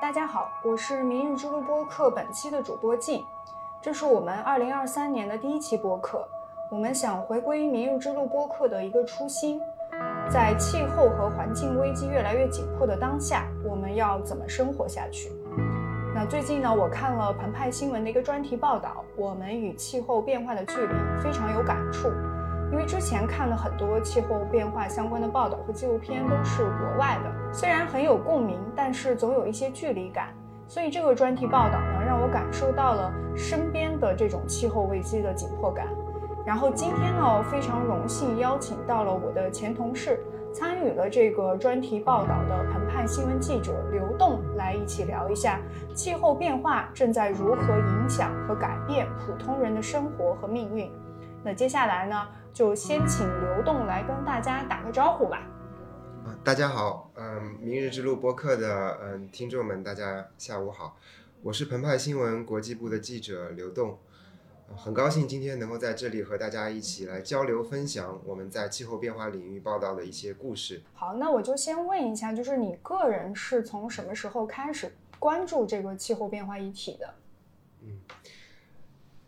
大家好，我是明日之路播客本期的主播静，这是我们二零二三年的第一期播客。我们想回归明日之路播客的一个初心，在气候和环境危机越来越紧迫的当下，我们要怎么生活下去？那最近呢，我看了澎湃新闻的一个专题报道，我们与气候变化的距离非常有感触。因为之前看了很多气候变化相关的报道和纪录片，都是国外的，虽然很有共鸣，但是总有一些距离感。所以这个专题报道呢，让我感受到了身边的这种气候危机的紧迫感。然后今天呢，非常荣幸邀请到了我的前同事，参与了这个专题报道的澎湃新闻记者刘栋，来一起聊一下气候变化正在如何影响和改变普通人的生活和命运。那接下来呢？就先请刘栋来跟大家打个招呼吧。啊，大家好，嗯，明日之路播客的嗯听众们，大家下午好，我是澎湃新闻国际部的记者刘栋，很高兴今天能够在这里和大家一起来交流分享我们在气候变化领域报道的一些故事。好，那我就先问一下，就是你个人是从什么时候开始关注这个气候变化议题的？嗯。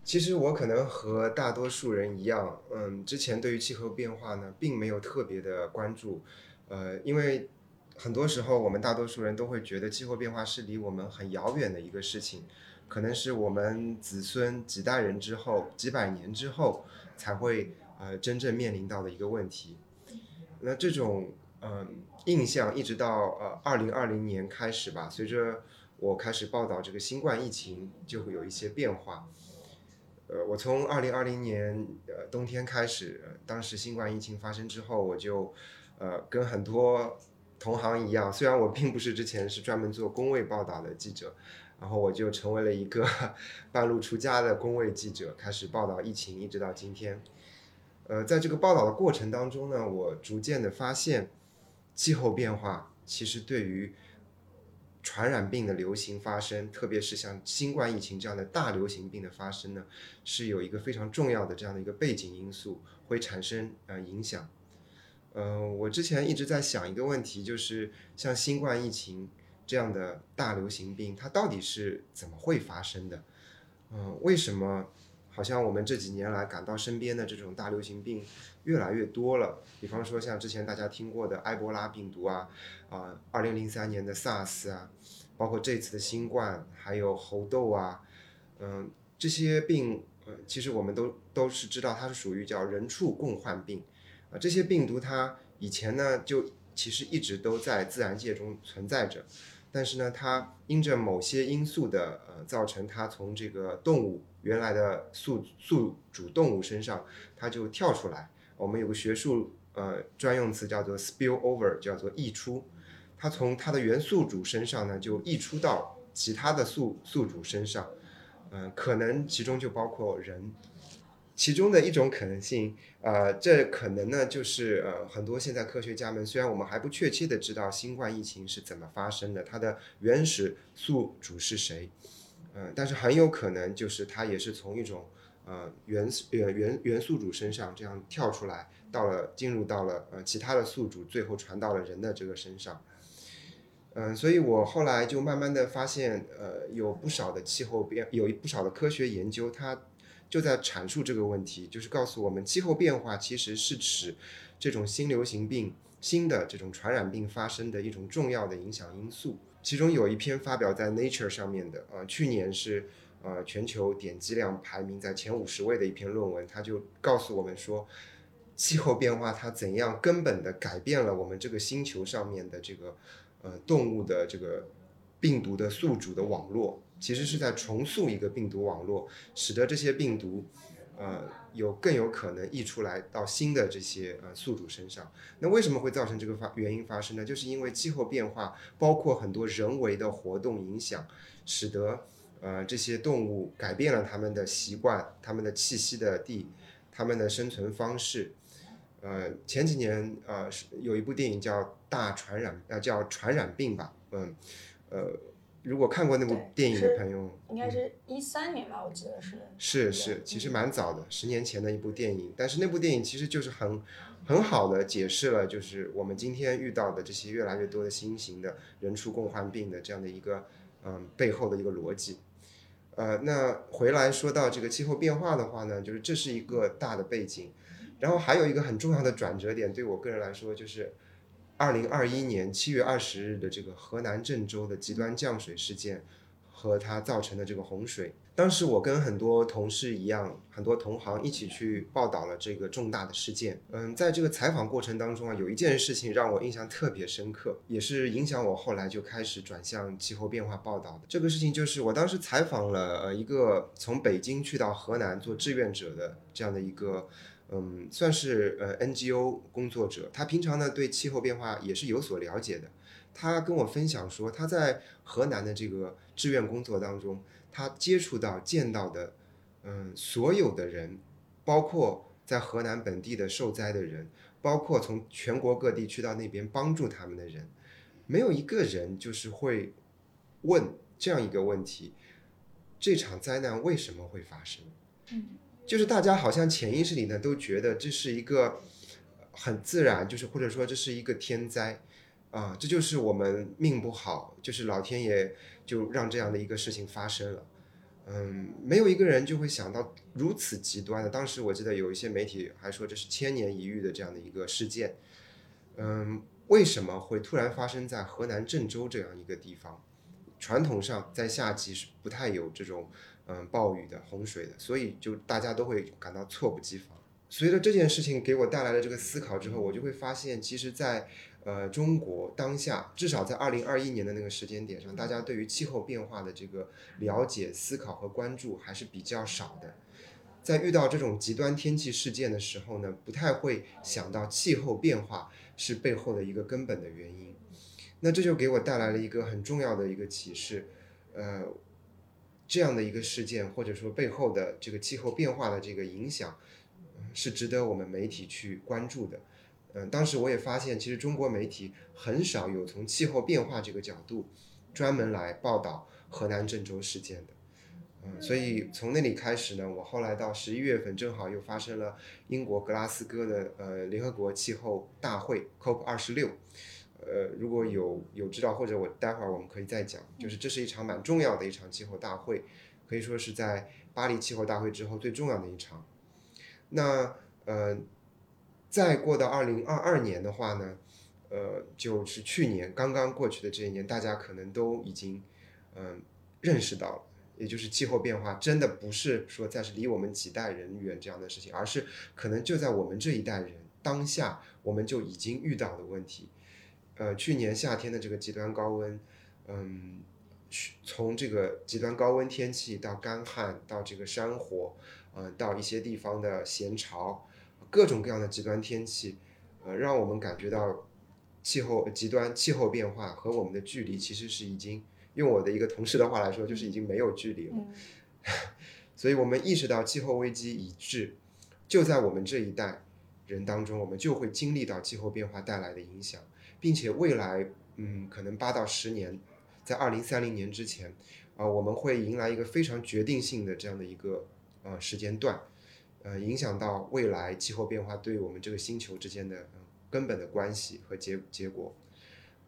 其实我可能和大多数人一样，嗯，之前对于气候变化呢，并没有特别的关注，呃，因为很多时候我们大多数人都会觉得气候变化是离我们很遥远的一个事情，可能是我们子孙几代人之后、几百年之后才会呃真正面临到的一个问题。那这种嗯印象一直到呃二零二零年开始吧，随着我开始报道这个新冠疫情，就会有一些变化。呃，我从二零二零年呃冬天开始，当时新冠疫情发生之后，我就呃跟很多同行一样，虽然我并不是之前是专门做工位报道的记者，然后我就成为了一个 半路出家的工位记者，开始报道疫情，一直到今天。呃，在这个报道的过程当中呢，我逐渐的发现，气候变化其实对于传染病的流行发生，特别是像新冠疫情这样的大流行病的发生呢，是有一个非常重要的这样的一个背景因素会产生呃影响。嗯，我之前一直在想一个问题，就是像新冠疫情这样的大流行病，它到底是怎么会发生的？嗯，为什么好像我们这几年来感到身边的这种大流行病越来越多了？比方说像之前大家听过的埃博拉病毒啊。啊，二零零三年的 SARS 啊，包括这次的新冠，还有猴痘啊，嗯，这些病，呃，其实我们都都是知道它是属于叫人畜共患病，啊，这些病毒它以前呢就其实一直都在自然界中存在着，但是呢，它因着某些因素的呃造成，它从这个动物原来的宿宿主动物身上，它就跳出来，我们有个学术呃专用词叫做 spill over，叫做溢出。它从它的原宿主身上呢，就溢出到其他的宿宿主身上，嗯，可能其中就包括人，其中的一种可能性，呃，这可能呢就是呃很多现在科学家们虽然我们还不确切的知道新冠疫情是怎么发生的，它的原始宿主是谁，嗯，但是很有可能就是它也是从一种呃原呃原原宿主身上这样跳出来，到了进入到了呃其他的宿主，最后传到了人的这个身上。嗯，所以我后来就慢慢的发现，呃，有不少的气候变，有不少的科学研究，它就在阐述这个问题，就是告诉我们，气候变化其实是指这种新流行病、新的这种传染病发生的一种重要的影响因素。其中有一篇发表在 Nature 上面的，呃，去年是呃全球点击量排名在前五十位的一篇论文，它就告诉我们说，气候变化它怎样根本的改变了我们这个星球上面的这个。呃，动物的这个病毒的宿主的网络，其实是在重塑一个病毒网络，使得这些病毒，呃，有更有可能溢出来到新的这些呃宿主身上。那为什么会造成这个发原因发生呢？就是因为气候变化，包括很多人为的活动影响，使得呃这些动物改变了它们的习惯、它们的栖息的地、它们的生存方式。呃，前几年呃是有一部电影叫《大传染》，呃叫《传染病》吧，嗯，呃，如果看过那部电影的朋友，应该是一三年吧，我记得是。是是，其实蛮早的，十年前的一部电影。但是那部电影其实就是很很好的解释了，就是我们今天遇到的这些越来越多的新型的人畜共患病的这样的一个嗯背后的一个逻辑。呃，那回来说到这个气候变化的话呢，就是这是一个大的背景，然后还有一个很重要的转折点，对我个人来说就是。二零二一年七月二十日的这个河南郑州的极端降水事件和它造成的这个洪水，当时我跟很多同事一样，很多同行一起去报道了这个重大的事件。嗯，在这个采访过程当中啊，有一件事情让我印象特别深刻，也是影响我后来就开始转向气候变化报道的。这个事情就是我当时采访了呃一个从北京去到河南做志愿者的这样的一个。嗯，算是呃 NGO 工作者，他平常呢对气候变化也是有所了解的。他跟我分享说，他在河南的这个志愿工作当中，他接触到、见到的，嗯，所有的人，包括在河南本地的受灾的人，包括从全国各地去到那边帮助他们的人，没有一个人就是会问这样一个问题：这场灾难为什么会发生？嗯。就是大家好像潜意识里呢都觉得这是一个很自然，就是或者说这是一个天灾啊，这就是我们命不好，就是老天爷就让这样的一个事情发生了。嗯，没有一个人就会想到如此极端的。当时我记得有一些媒体还说这是千年一遇的这样的一个事件。嗯，为什么会突然发生在河南郑州这样一个地方？传统上在夏季是不太有这种。嗯，暴雨的、洪水的，所以就大家都会感到猝不及防。随着这件事情给我带来了这个思考之后，我就会发现，其实，在呃中国当下，至少在二零二一年的那个时间点上，大家对于气候变化的这个了解、思考和关注还是比较少的。在遇到这种极端天气事件的时候呢，不太会想到气候变化是背后的一个根本的原因。那这就给我带来了一个很重要的一个启示，呃。这样的一个事件，或者说背后的这个气候变化的这个影响，是值得我们媒体去关注的。嗯，当时我也发现，其实中国媒体很少有从气候变化这个角度专门来报道河南郑州事件的。嗯，所以从那里开始呢，我后来到十一月份，正好又发生了英国格拉斯哥的呃联合国气候大会 COP 二十六。呃，如果有有知道，或者我待会儿我们可以再讲，就是这是一场蛮重要的一场气候大会，可以说是在巴黎气候大会之后最重要的一场。那呃，再过到二零二二年的话呢，呃，就是去年刚刚过去的这一年，大家可能都已经嗯认识到了，也就是气候变化真的不是说再是离我们几代人远这样的事情，而是可能就在我们这一代人当下我们就已经遇到的问题。呃，去年夏天的这个极端高温，嗯，从这个极端高温天气到干旱，到这个山火，呃，到一些地方的咸潮，各种各样的极端天气，呃，让我们感觉到气候极端气候变化和我们的距离其实是已经用我的一个同事的话来说，就是已经没有距离了。所以我们意识到气候危机已至，就在我们这一代人当中，我们就会经历到气候变化带来的影响。并且未来，嗯，可能八到十年，在二零三零年之前，啊，我们会迎来一个非常决定性的这样的一个呃时间段，呃，影响到未来气候变化对我们这个星球之间的根本的关系和结结果，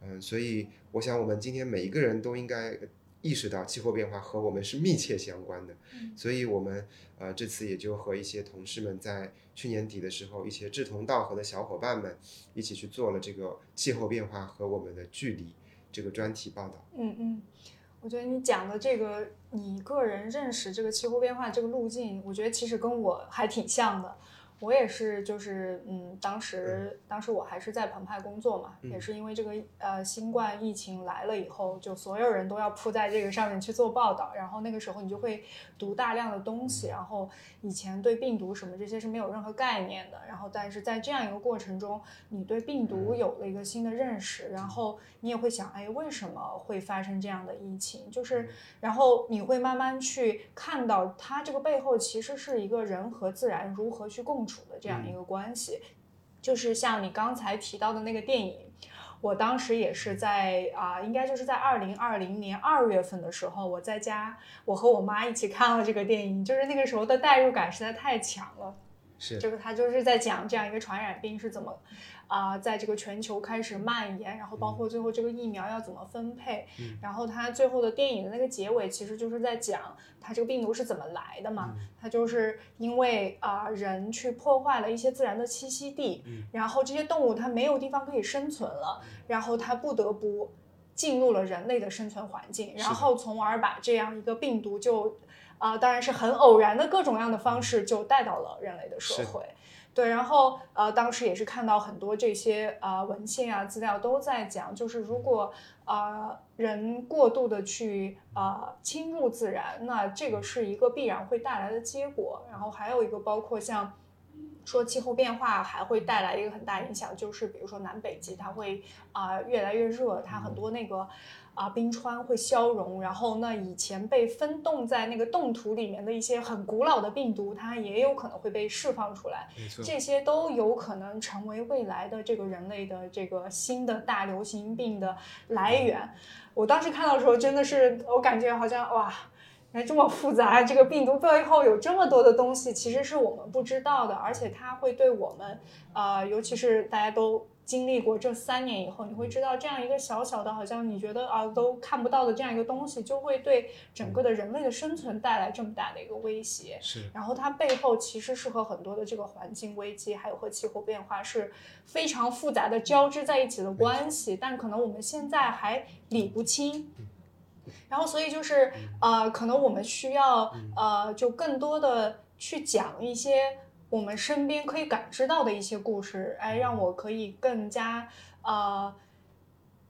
嗯，所以我想我们今天每一个人都应该。意识到气候变化和我们是密切相关的，所以我们呃这次也就和一些同事们在去年底的时候，一些志同道合的小伙伴们一起去做了这个气候变化和我们的距离这个专题报道。嗯嗯，我觉得你讲的这个你个人认识这个气候变化这个路径，我觉得其实跟我还挺像的。我也是，就是嗯，当时当时我还是在澎湃工作嘛，也是因为这个呃新冠疫情来了以后，就所有人都要扑在这个上面去做报道，然后那个时候你就会读大量的东西，然后以前对病毒什么这些是没有任何概念的，然后但是在这样一个过程中，你对病毒有了一个新的认识，然后你也会想，哎，为什么会发生这样的疫情？就是然后你会慢慢去看到它这个背后其实是一个人和自然如何去共。处的这样一个关系，就是像你刚才提到的那个电影，我当时也是在啊、应该就是在二零二零年二月份的时候，我在家，我和我妈一起看了这个电影，就是那个时候的代入感实在太强了。是就是他就是在讲这样一个传染病是怎么啊、在这个全球开始蔓延，然后包括最后这个疫苗要怎么分配，嗯然后它最后的电影的那个结尾其实就是在讲它这个病毒是怎么来的嘛，它就是因为啊、人去破坏了一些自然的栖息地，然后这些动物它没有地方可以生存了，然后它不得不。进入了人类的生存环境，然后从而把这样一个病毒就，啊、当然是很偶然的各种各样的方式就带到了人类的社会。对，然后呃，当时也是看到很多这些啊、呃文献啊资料都在讲，就是如果呃人过度的去呃侵入自然，那这个是一个必然会带来的结果。然后还有一个包括像说气候变化还会带来一个很大影响，就是比如说南北极它会啊、越来越热，它很多那个。啊，冰川会消融，然后那以前被分冻在那个冻土里面的一些很古老的病毒，它也有可能会被释放出来。没错，这些都有可能成为未来的这个人类的这个新的大流行病的来源。我当时看到的时候，真的是我感觉好像哇，原来这么复杂，这个病毒背后有这么多的东西，其实是我们不知道的，而且它会对我们，呃，尤其是大家都。经历过这三年以后，你会知道这样一个小小的，好像你觉得啊都看不到的这样一个东西，就会对整个的人类的生存带来这么大的一个威胁。是。然后它背后其实是和很多的这个环境危机，还有和气候变化是非常复杂的交织在一起的关系，但可能我们现在还理不清。然后，所以就是呃，可能我们需要呃，就更多的去讲一些我们身边可以感知到的一些故事，哎，让我可以更加啊。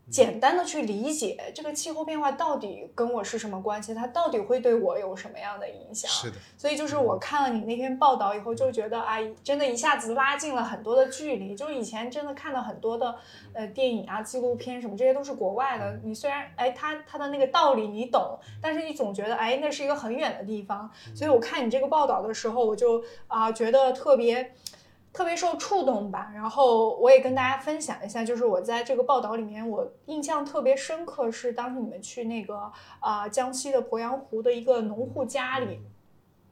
简单的去理解这个气候变化到底跟我是什么关系，它到底会对我有什么样的影响？是的，所以就是我看了你那篇报道以后，就觉得啊，真的一下子拉近了很多的距离。就是以前真的看到很多的呃电影啊、纪录片什么，这些都是国外的。你虽然哎，它它的那个道理你懂，但是你总觉得哎，那是一个很远的地方。所以我看你这个报道的时候，我就啊、觉得特别。特别受触动吧，然后我也跟大家分享一下，就是我在这个报道里面，我印象特别深刻是当时你们去那个啊、江西的鄱阳湖的一个农户家里，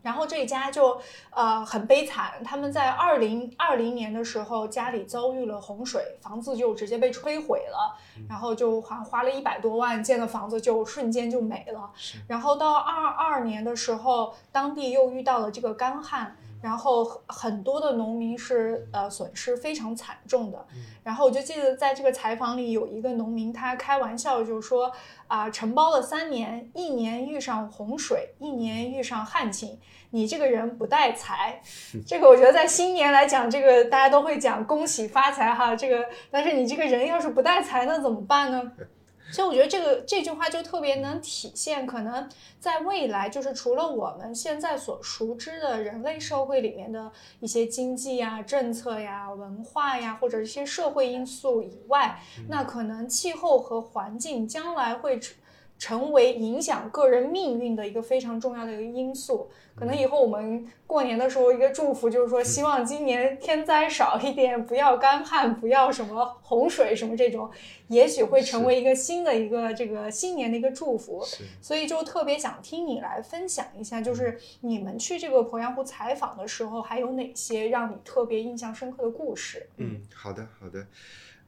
然后这一家就呃很悲惨，他们在二零二零年的时候家里遭遇了洪水，房子就直接被摧毁了，然后就好像花了一百多万建的房子就瞬间就没了。然后到二二年的时候，当地又遇到了这个干旱。然后很多的农民是呃损失非常惨重的，然后我就记得在这个采访里有一个农民，他开玩笑就说啊、承包了三年，一年遇上洪水，一年遇上旱情，你这个人不带财。这个我觉得在新年来讲，这个大家都会讲恭喜发财哈，这个但是你这个人要是不带财，那怎么办呢？所以我觉得这个这句话就特别能体现，可能在未来，就是除了我们现在所熟知的人类社会里面的一些经济呀、政策呀、文化呀，或者一些社会因素以外，那可能气候和环境将来会成成为影响个人命运的一个非常重要的一个因素。可能以后我们过年的时候，一个祝福就是说，希望今年天灾少一点，不要干旱，不要什么洪水什么这种，也许会成为一个新的一个这个新年的一个祝福。所以就特别想听你来分享一下，就是你们去这个鄱阳湖采访的时候，还有哪些让你特别印象深刻的故事？嗯，好的，好的，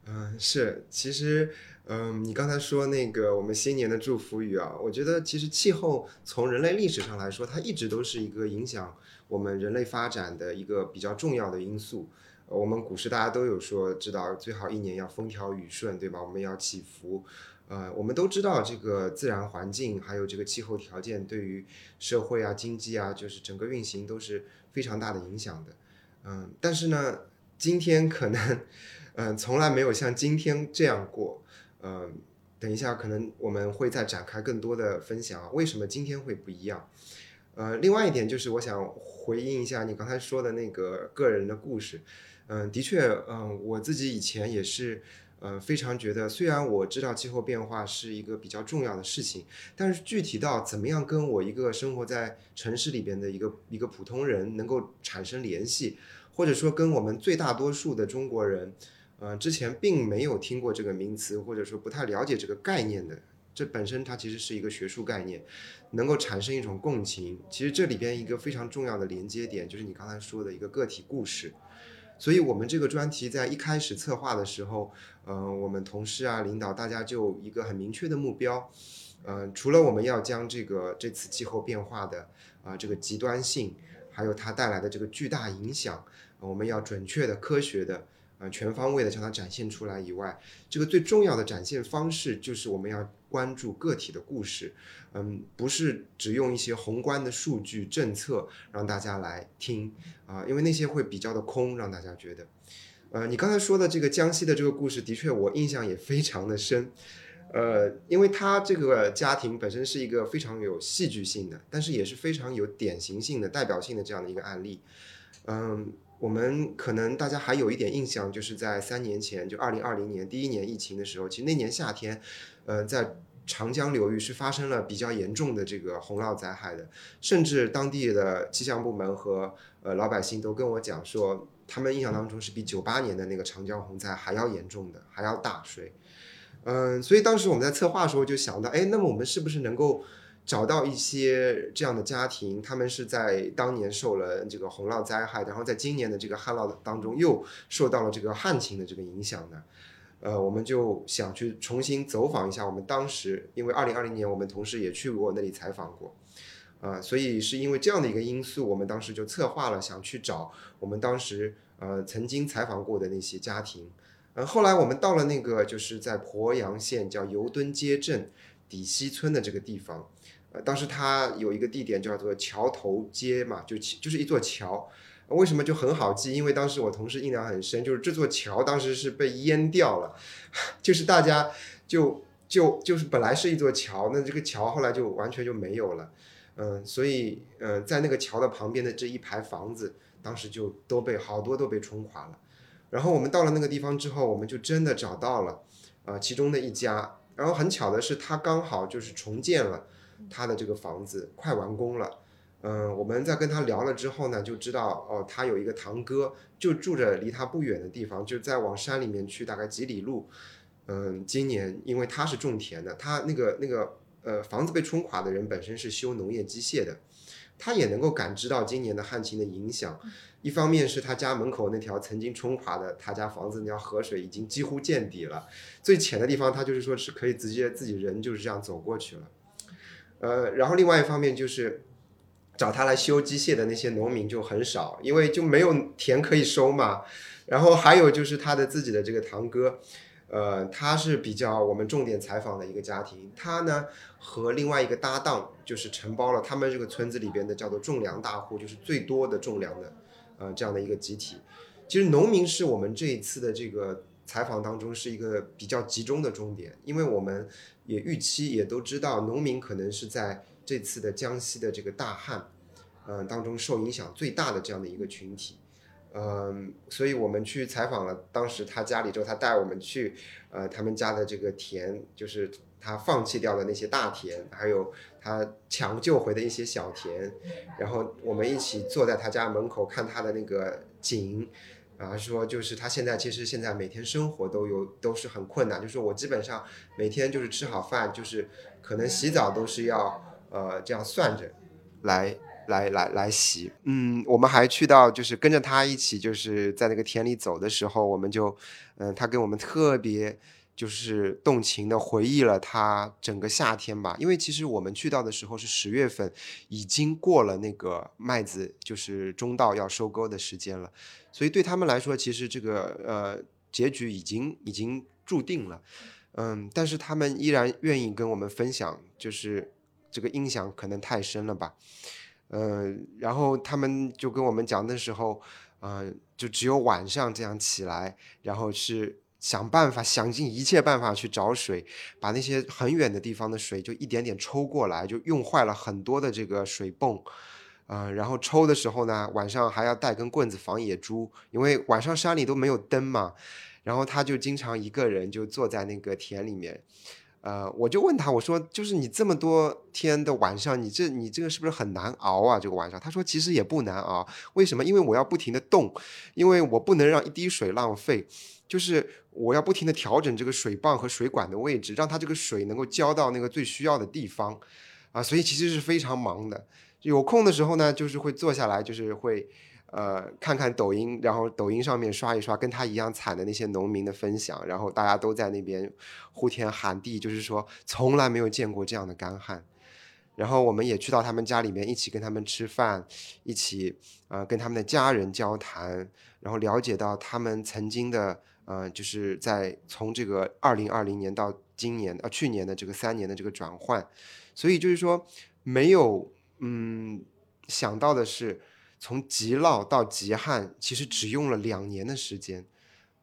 嗯、是，其实，嗯、你刚才说那个我们新年的祝福语啊，我觉得其实气候从人类历史上来说，它一直都是一个影响我们人类发展的一个比较重要的因素。呃我们古时大家都有说，知道最好一年要风调雨顺，对吧？我们要祈福。呃，我们都知道这个自然环境还有这个气候条件对于社会啊、经济啊，就是整个运行都是非常大的影响的。嗯，但是呢，今天可能，嗯，从来没有像今天这样过。嗯，等一下，可能我们会再展开更多的分享啊，为什么今天会不一样？呃，另外一点就是，我想回应一下你刚才说的那个个人的故事。嗯，的确，嗯，我自己以前也是，呃，非常觉得，虽然我知道气候变化是一个比较重要的事情，但是具体到怎么样跟我一个生活在城市里边的一个一个普通人能够产生联系，或者说跟我们最大多数的中国人，呃，之前并没有听过这个名词，或者说不太了解这个概念的。这本身它其实是一个学术概念，能够产生一种共情。其实这里边一个非常重要的连接点，就是你刚才说的一个个体故事。所以我们这个专题在一开始策划的时候，呃，我们同事啊、领导大家就一个很明确的目标，呃，除了我们要将这个这次气候变化的啊这个极端性，还有它带来的这个巨大影响，我们要准确的、科学的。全方位的将它展现出来以外，这个最重要的展现方式就是我们要关注个体的故事，嗯，不是只用一些宏观的数据政策让大家来听啊，因为那些会比较的空，让大家觉得，呃，你刚才说的这个江西的这个故事，的确我印象也非常的深，呃，因为他这个家庭本身是一个非常有戏剧性的，但是也是非常有典型性的、代表性的这样的一个案例，嗯。我们可能大家还有一点印象，就是在三年前，就二零二零年第一年疫情的时候，其实那年夏天，呃，在长江流域是发生了比较严重的这个洪涝灾害的，甚至当地的气象部门和呃老百姓都跟我讲说，他们印象当中是比九八年的那个长江洪灾还要严重的，还要大水。嗯，所以当时我们在策划的时候就想到，哎，那么我们是不是能够？找到一些这样的家庭，他们是在当年受了这个洪涝灾害，然后在今年的这个旱涝当中又受到了这个旱情的这个影响的，呃，我们就想去重新走访一下我们当时，因为二零二零年我们同事也去过那里采访过，啊，所以是因为这样的一个因素，我们当时就策划了想去找我们当时呃曾经采访过的那些家庭，呃，后来我们到了那个就是在鄱阳县叫油墩街镇底西村的这个地方。当时它有一个地点叫做桥头街嘛，就就是一座桥，为什么就很好记？因为当时我同事印象很深，就是这座桥当时是被淹掉了，就是大家就就就是本来是一座桥，那这个桥后来就完全就没有了，嗯，所以嗯，在那个桥的旁边的这一排房子，当时就都被好多都被冲垮了。然后我们到了那个地方之后，我们就真的找到了啊，其中的一家，然后很巧的是，他刚好就是重建了。他的这个房子快完工了，嗯，我们在跟他聊了之后呢，就知道哦，他有一个堂哥就住着离他不远的地方，就再往山里面去大概几里路，嗯，今年因为他是种田的，他那个那个呃房子被冲垮的人本身是修农业机械的，他也能够感知到今年的旱情的影响，一方面是他家门口那条曾经冲垮的他家房子那条河水已经几乎见底了，最浅的地方他就是说是可以直接自己人就是这样走过去了。呃，然后另外一方面就是找他来修机械的那些农民就很少，因为就没有田可以收嘛。然后还有就是他的自己的这个堂哥，呃，他是比较我们重点采访的一个家庭，他呢和另外一个搭档就是承包了他们这个村子里边的叫做种粮大户，就是最多的种粮的，呃，这样的一个集体。其实农民是我们这一次的这个采访当中是一个比较集中的重点，因为我们。也预期也都知道，农民可能是在这次的江西的这个大旱，嗯当中受影响最大的这样的一个群体，嗯，所以我们去采访了当时他家里之后，他带我们去，呃，他们家的这个田，就是他放弃掉的那些大田，还有他抢救回的一些小田，然后我们一起坐在他家门口看他的那个井。然后，说就是他现在其实现在每天生活都有都是很困难，就是我基本上每天就是吃好饭，就是可能洗澡都是要呃这样算着来来来来洗。嗯，我们还去到就是跟着他一起就是在那个田里走的时候，我们就嗯他给我们特别。就是动情的回忆了他整个夏天吧，因为其实我们去到的时候是十月份，已经过了那个麦子就是中稻要收割的时间了，所以对他们来说，其实这个呃结局已经已经注定了，嗯，但是他们依然愿意跟我们分享，就是这个印象可能太深了吧，嗯，然后他们就跟我们讲的时候，嗯，就只有晚上这样起来，然后是。想办法，想尽一切办法去找水，把那些很远的地方的水就一点点抽过来，就用坏了很多的这个水泵，嗯，然后抽的时候呢，晚上还要带根棍子防野猪，因为晚上山里都没有灯嘛。然后他就经常一个人就坐在那个田里面，呃，我就问他，我说，就是你这么多天的晚上，你这你这个是不是很难熬啊？这个晚上，他说其实也不难熬，为什么？因为我要不停的动，因为我不能让一滴水浪费。就是我要不停的调整这个水泵和水管的位置，让它这个水能够浇到那个最需要的地方，啊，所以其实是非常忙的。有空的时候呢，就是会坐下来，就是会。呃，看看抖音，然后抖音上面刷一刷跟他一样惨的那些农民的分享，然后大家都在那边呼天喊地，就是说从来没有见过这样的干旱。然后我们也去到他们家里面，一起跟他们吃饭，一起呃跟他们的家人交谈，然后了解到他们曾经的呃就是在从这个二零二零年到今年呃去年的这个三年的这个转换，所以就是说没有嗯想到的是。从极涝到极旱，其实只用了两年的时间，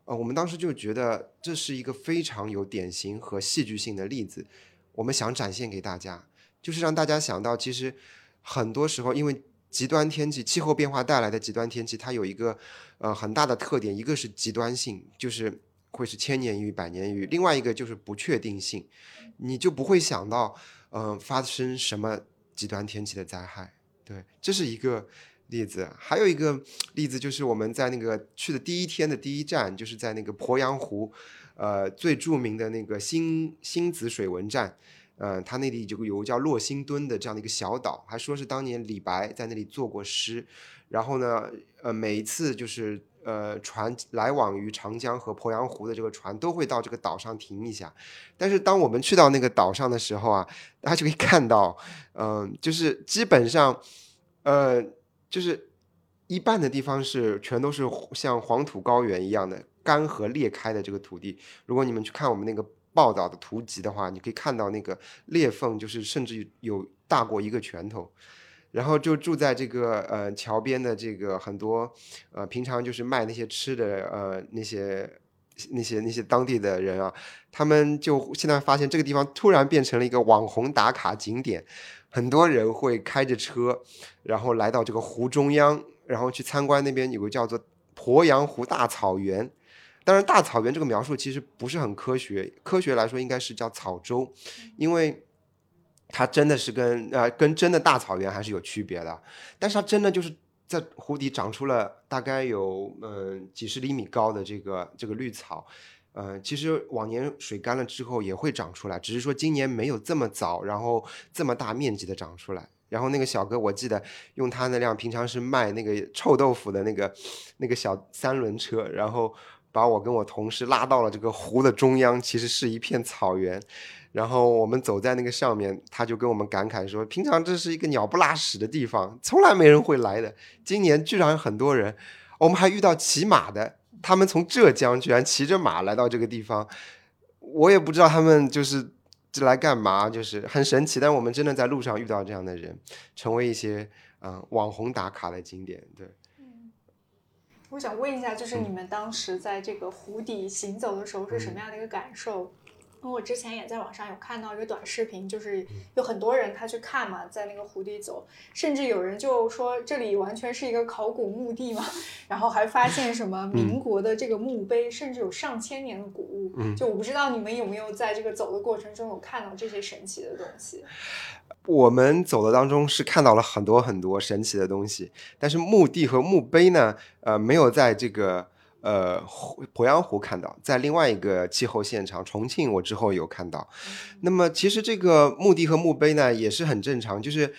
呃，我们当时就觉得这是一个非常有典型和戏剧性的例子，我们想展现给大家，就是让大家想到，其实很多时候因为极端天气、气候变化带来的极端天气，它有一个呃很大的特点，一个是极端性，就是会是千年一遇、百年一遇；另外一个就是不确定性，你就不会想到，嗯，发生什么极端天气的灾害，对，这是一个。例子还有一个例子，就是我们在那个去的第一天的第一站，就是在那个鄱阳湖，呃，最著名的那个新新子水文站，呃，它那里就有个叫洛星墩的这样的一个小岛，还说是当年李白在那里作过诗。然后呢，呃，每一次就是呃船来往于长江和鄱阳湖的这个船都会到这个岛上停一下。但是当我们去到那个岛上的时候啊，大家就可以看到，嗯，就是基本上，呃。就是一半的地方是全都是像黄土高原一样的干涸裂开的这个土地。如果你们去看我们那个报道的图集的话，你可以看到那个裂缝，就是甚至有大过一个拳头。然后就住在这个呃桥边的这个很多呃平常就是卖那些吃的呃那些那些那些当地的人啊，他们就现在发现这个地方突然变成了一个网红打卡景点。很多人会开着车，然后来到这个湖中央，然后去参观那边有个叫做鄱阳湖大草原。当然，大草原这个描述其实不是很科学，科学来说应该是叫草洲，因为它真的是跟呃跟真的大草原还是有区别的。但是它真的就是在湖底长出了大概有嗯几十厘米高的这个这个绿草。呃，其实往年水干了之后也会长出来，只是说今年没有这么早，然后这么大面积的长出来。然后那个小哥，我记得用他那辆平常是卖那个臭豆腐的那个那个小三轮车，然后把我跟我同事拉到了这个湖的中央，其实是一片草原。然后我们走在那个上面，他就跟我们感慨说：“平常这是一个鸟不拉屎的地方，从来没人会来的，今年居然很多人。我们还遇到骑马的。”他们从浙江居然骑着马来到这个地方，我也不知道他们就是这来干嘛，就是很神奇。但我们真的在路上遇到这样的人，成为一些嗯网红打卡的景点。对，我想问一下，就是你们当时在这个湖底行走的时候是什么样的一个感受？我之前也在网上有看到一个短视频，就是有很多人他去看嘛，在那个湖底走，甚至有人就说这里完全是一个考古墓地嘛，然后还发现什么民国的这个墓碑，甚至有上千年的古物。就我不知道你们有没有在这个走的过程中有看到这些神奇的东西。我们走的当中是看到了很多很多神奇的东西，但是墓地和墓碑呢，呃，没有在这个。呃，鄱阳湖看到，在另外一个气候现场重庆，我之后有看到。那么其实这个墓地和墓碑呢，也是很正常，就是。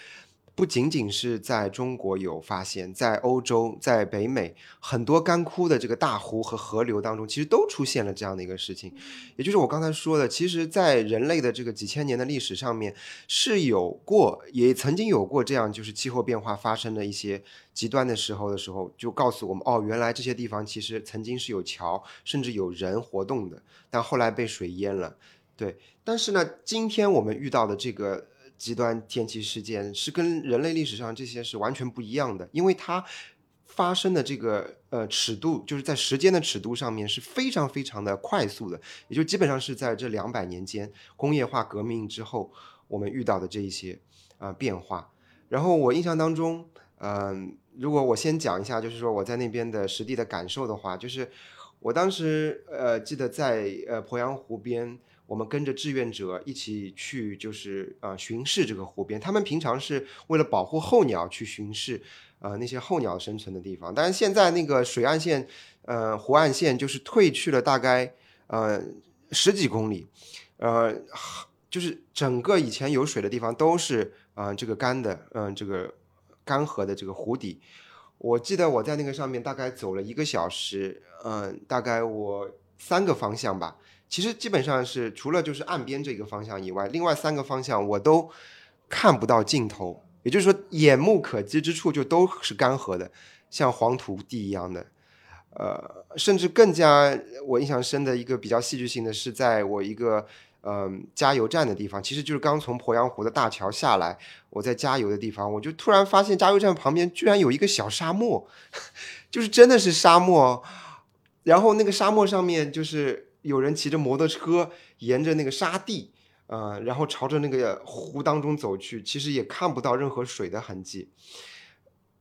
不仅仅是在中国有发现，在欧洲、在北美，很多干枯的这个大湖和河流当中，其实都出现了这样的一个事情。也就是我刚才说的，其实，在人类的这个几千年的历史上面，是有过，也曾经有过这样，就是气候变化发生的一些极端的时候的时候，就告诉我们，哦，原来这些地方其实曾经是有桥，甚至有人活动的，但后来被水淹了。对，但是呢，今天我们遇到的这个。极端天气事件是跟人类历史上这些是完全不一样的，因为它发生的这个呃尺度，就是在时间的尺度上面是非常非常的快速的，也就基本上是在这两百年间工业化革命之后我们遇到的这一些啊变化。然后我印象当中，嗯，如果我先讲一下，就是说我在那边的实地的感受的话，就是我当时呃记得在呃鄱阳湖边。我们跟着志愿者一起去，就是呃巡视这个湖边。他们平常是为了保护候鸟去巡视，呃那些候鸟生存的地方。但是现在那个水岸线，呃湖岸线就是退去了大概呃十几公里，呃就是整个以前有水的地方都是啊这个干的，嗯这个干涸的这个湖底。我记得我在那个上面大概走了一个小时，嗯，大概我三个方向吧。其实基本上是除了就是岸边这个方向以外，另外三个方向我都看不到尽头。也就是说，眼目可及之处就都是干涸的，像黄土地一样的。呃，甚至更加我印象深的一个比较戏剧性的是，在我一个嗯加油站的地方，其实就是刚从鄱阳湖的大桥下来，我在加油的地方，我就突然发现加油站旁边居然有一个小沙漠，就是真的是沙漠。然后那个沙漠上面就是有人骑着摩托车沿着那个沙地，呃，然后朝着那个湖当中走去，其实也看不到任何水的痕迹。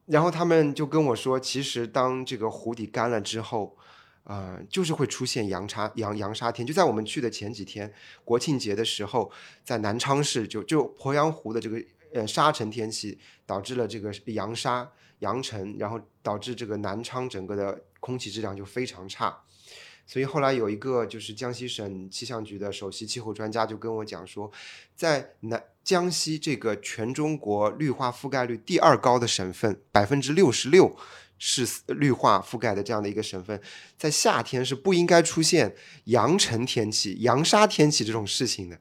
然后他们就跟我说，其实当这个湖底干了之后，呃，就是会出现扬沙扬扬沙天。就在我们去的前几天，国庆节的时候，在南昌市就就鄱阳湖的这个呃沙尘天气，导致了这个扬沙扬尘，然后导致这个南昌整个的空气质量就非常差。所以后来有一个就是江西省气象局的首席气候专家就跟我讲说，在南江西这个全中国绿化覆盖率第二高的省份，百分之六十六是绿化覆盖的这样的一个省份，在夏天是不应该出现扬尘天气、扬沙天气这种事情的。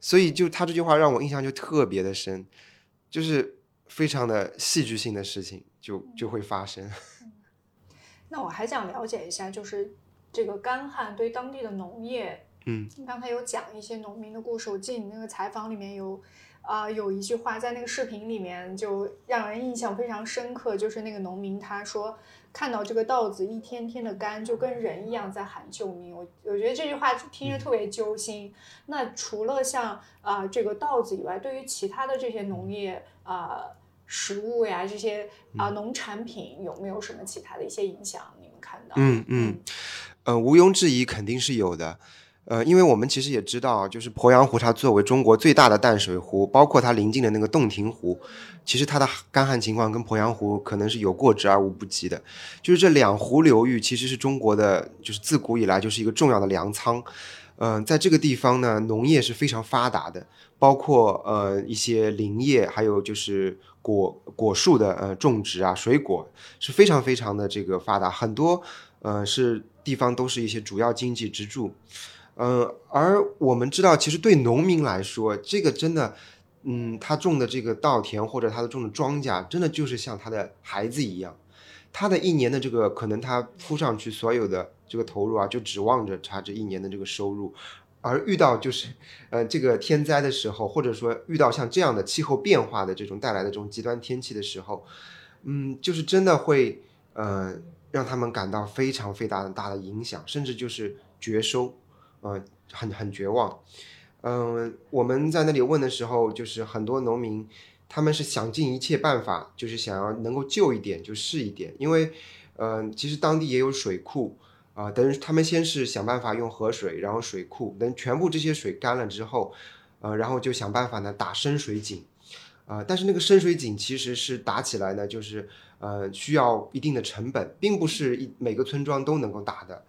所以就他这句话让我印象就特别的深，就是非常的戏剧性的事情就就会发生。那我还想了解一下，就是。这个干旱对当地的农业，嗯，刚才有讲一些农民的故事。我记得你那个采访里面有，啊，有一句话在那个视频里面就让人印象非常深刻，就是那个农民他说看到这个稻子一天天的干，就跟人一样在喊救命。我我觉得这句话听着特别揪心。那除了像啊这个稻子以外，对于其他的这些农业啊食物呀这些啊农产品，有没有什么其他的一些影响？你们看到？嗯嗯。呃，毋庸置疑，肯定是有的。呃，因为我们其实也知道，就是鄱阳湖它作为中国最大的淡水湖，包括它临近的那个洞庭湖，其实它的干旱情况跟鄱阳湖可能是有过之而无不及的。就是这两湖流域其实是中国的，就是自古以来就是一个重要的粮仓。嗯，在这个地方呢，农业是非常发达的，包括呃一些林业，还有就是果果树的呃种植啊，水果是非常非常的这个发达，很多呃是。地方都是一些主要经济支柱，嗯，而我们知道，其实对农民来说，这个真的，嗯，他种的这个稻田或者他的种的庄稼，真的就是像他的孩子一样，他的一年的这个可能他铺上去所有的这个投入啊，就指望着他这一年的这个收入，而遇到就是呃这个天灾的时候，或者说遇到像这样的气候变化的这种带来的这种极端天气的时候，嗯，就是真的会，呃。让他们感到非常非常大的影响，甚至就是绝收，呃，很很绝望。嗯，我们在那里问的时候，就是很多农民，他们是想尽一切办法，就是想要能够救一点就是一点，因为，嗯，其实当地也有水库啊，等于他们先是想办法用河水，然后水库，等全部这些水干了之后，呃，然后就想办法呢打深水井，啊，但是那个深水井其实是打起来呢，就是。呃，需要一定的成本，并不是一每个村庄都能够打的，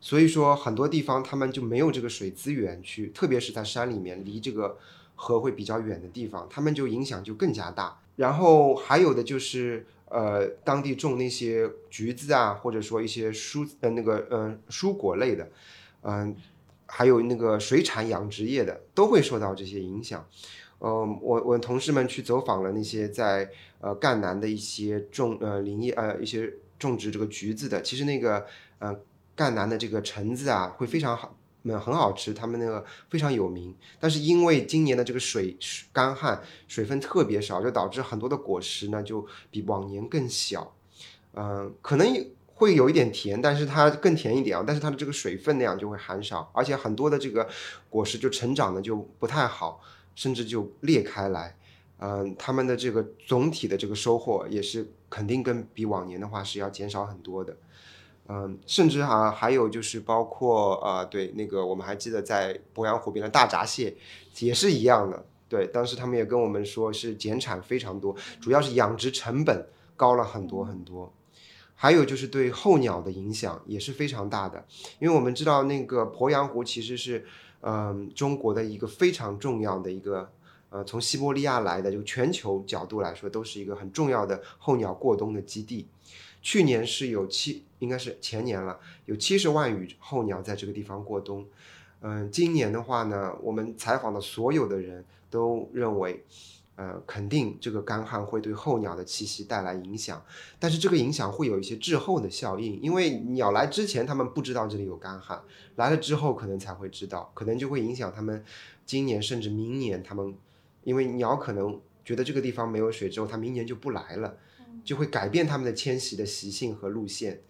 所以说很多地方他们就没有这个水资源去，特别是在山里面，离这个河会比较远的地方，他们就影响就更加大。然后还有的就是呃，当地种那些橘子啊，或者说一些蔬呃那个呃蔬果类的，嗯，还有那个水产养殖业的，都会受到这些影响。嗯，我我同事们去走访了那些在呃赣南的一些种呃林业呃一些种植这个橘子的，其实那个呃赣南的这个橙子啊会非常好，嗯很好吃，他们那个非常有名。但是因为今年的这个水干旱，水分特别少，就导致很多的果实呢就比往年更小，嗯，可能会有一点甜，但是它更甜一点啊，但是它的这个水分量就会很少，而且很多的这个果实就成长的就不太好。甚至就裂开来，嗯，他们的这个总体的这个收获也是肯定跟比往年的话是要减少很多的，嗯，甚至哈还有就是包括呃，对那个我们还记得在鄱阳湖边的大闸蟹也是一样的。对，当时他们也跟我们说是减产非常多，主要是养殖成本高了很多很多。还有就是对候鸟的影响也是非常大的，因为我们知道那个鄱阳湖其实是嗯中国的一个非常重要的一个呃从西伯利亚来的，就全球角度来说都是一个很重要的候鸟过冬的基地。去年是有七，应该是前年了，有七十万羽候鸟在这个地方过冬。嗯，今年的话呢，我们采访的所有的人都认为，呃，肯定这个干旱会对候鸟的栖息带来影响，但是这个影响会有一些滞后的效应，因为鸟来之前他们不知道这里有干旱，来了之后可能才会知道，可能就会影响他们今年甚至明年他们，因为鸟可能觉得这个地方没有水之后，它明年就不来了。就会改变它们的迁徙的习性和路线，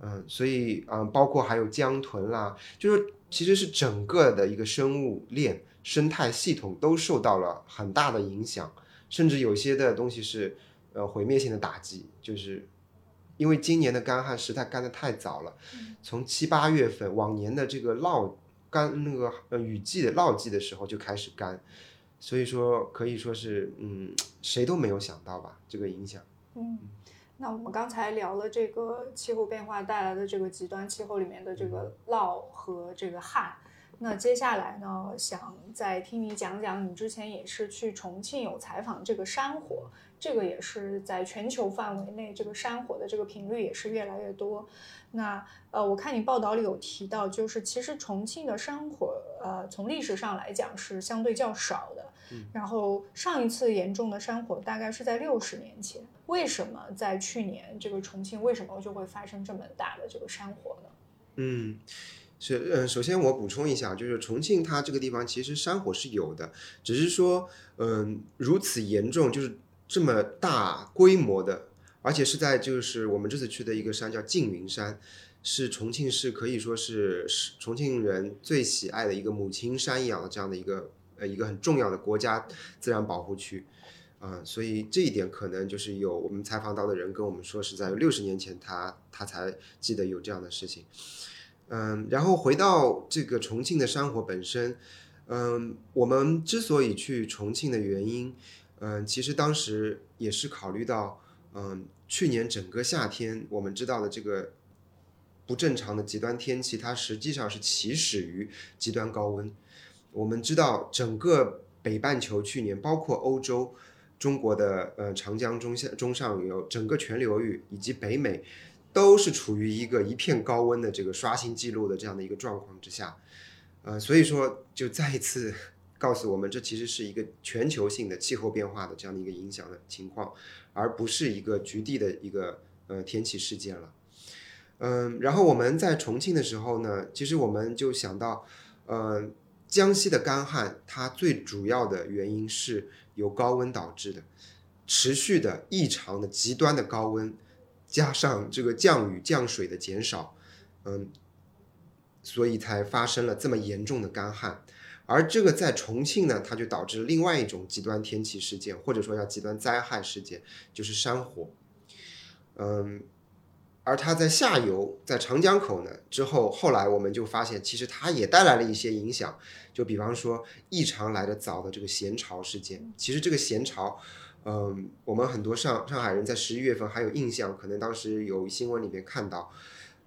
嗯，所以嗯，包括还有江豚啦，就是其实是整个的一个生物链生态系统都受到了很大的影响，甚至有些的东西是呃毁灭性的打击，就是因为今年的干旱实在干得太早了，从七八月份往年的这个涝干那个呃雨季的涝季的时候就开始干，所以说可以说是嗯谁都没有想到吧这个影响。嗯，那我们刚才聊了这个气候变化带来的这个极端气候里面的这个涝和这个旱，那接下来呢，想再听你讲讲，你之前也是去重庆有采访这个山火，这个也是在全球范围内，这个山火的这个频率也是越来越多。那呃，我看你报道里有提到，就是其实重庆的山火，呃，从历史上来讲是相对较少的。然后上一次严重的山火大概是在六十年前。为什么在去年这个重庆为什么就会发生这么大的这个山火呢？嗯，是嗯，首先我补充一下，就是重庆它这个地方其实山火是有的，只是说嗯如此严重，就是这么大规模的，而且是在就是我们这次去的一个山叫缙云山，是重庆市可以说是是重庆人最喜爱的一个母亲山一样的这样的一个呃一个很重要的国家自然保护区。啊，所以这一点可能就是有我们采访到的人跟我们说，是在六十年前他他才记得有这样的事情。嗯，然后回到这个重庆的山火本身，嗯，我们之所以去重庆的原因，嗯，其实当时也是考虑到，嗯，去年整个夏天我们知道的这个不正常的极端天气，它实际上是起始于极端高温。我们知道整个北半球去年，包括欧洲。中国的呃长江中下中上游整个全流域以及北美，都是处于一个一片高温的这个刷新记录的这样的一个状况之下，呃，所以说就再一次 告诉我们，这其实是一个全球性的气候变化的这样的一个影响的情况，而不是一个局地的一个呃天气事件了。嗯，然后我们在重庆的时候呢，其实我们就想到，呃，江西的干旱它最主要的原因是。由高温导致的持续的异常的极端的高温，加上这个降雨降水的减少，嗯，所以才发生了这么严重的干旱。而这个在重庆呢，它就导致另外一种极端天气事件，或者说叫极端灾害事件，就是山火。嗯。而它在下游，在长江口呢之后，后来我们就发现，其实它也带来了一些影响。就比方说异常来的早的这个咸潮事件，其实这个咸潮，嗯，我们很多上上海人在十一月份还有印象，可能当时有新闻里面看到，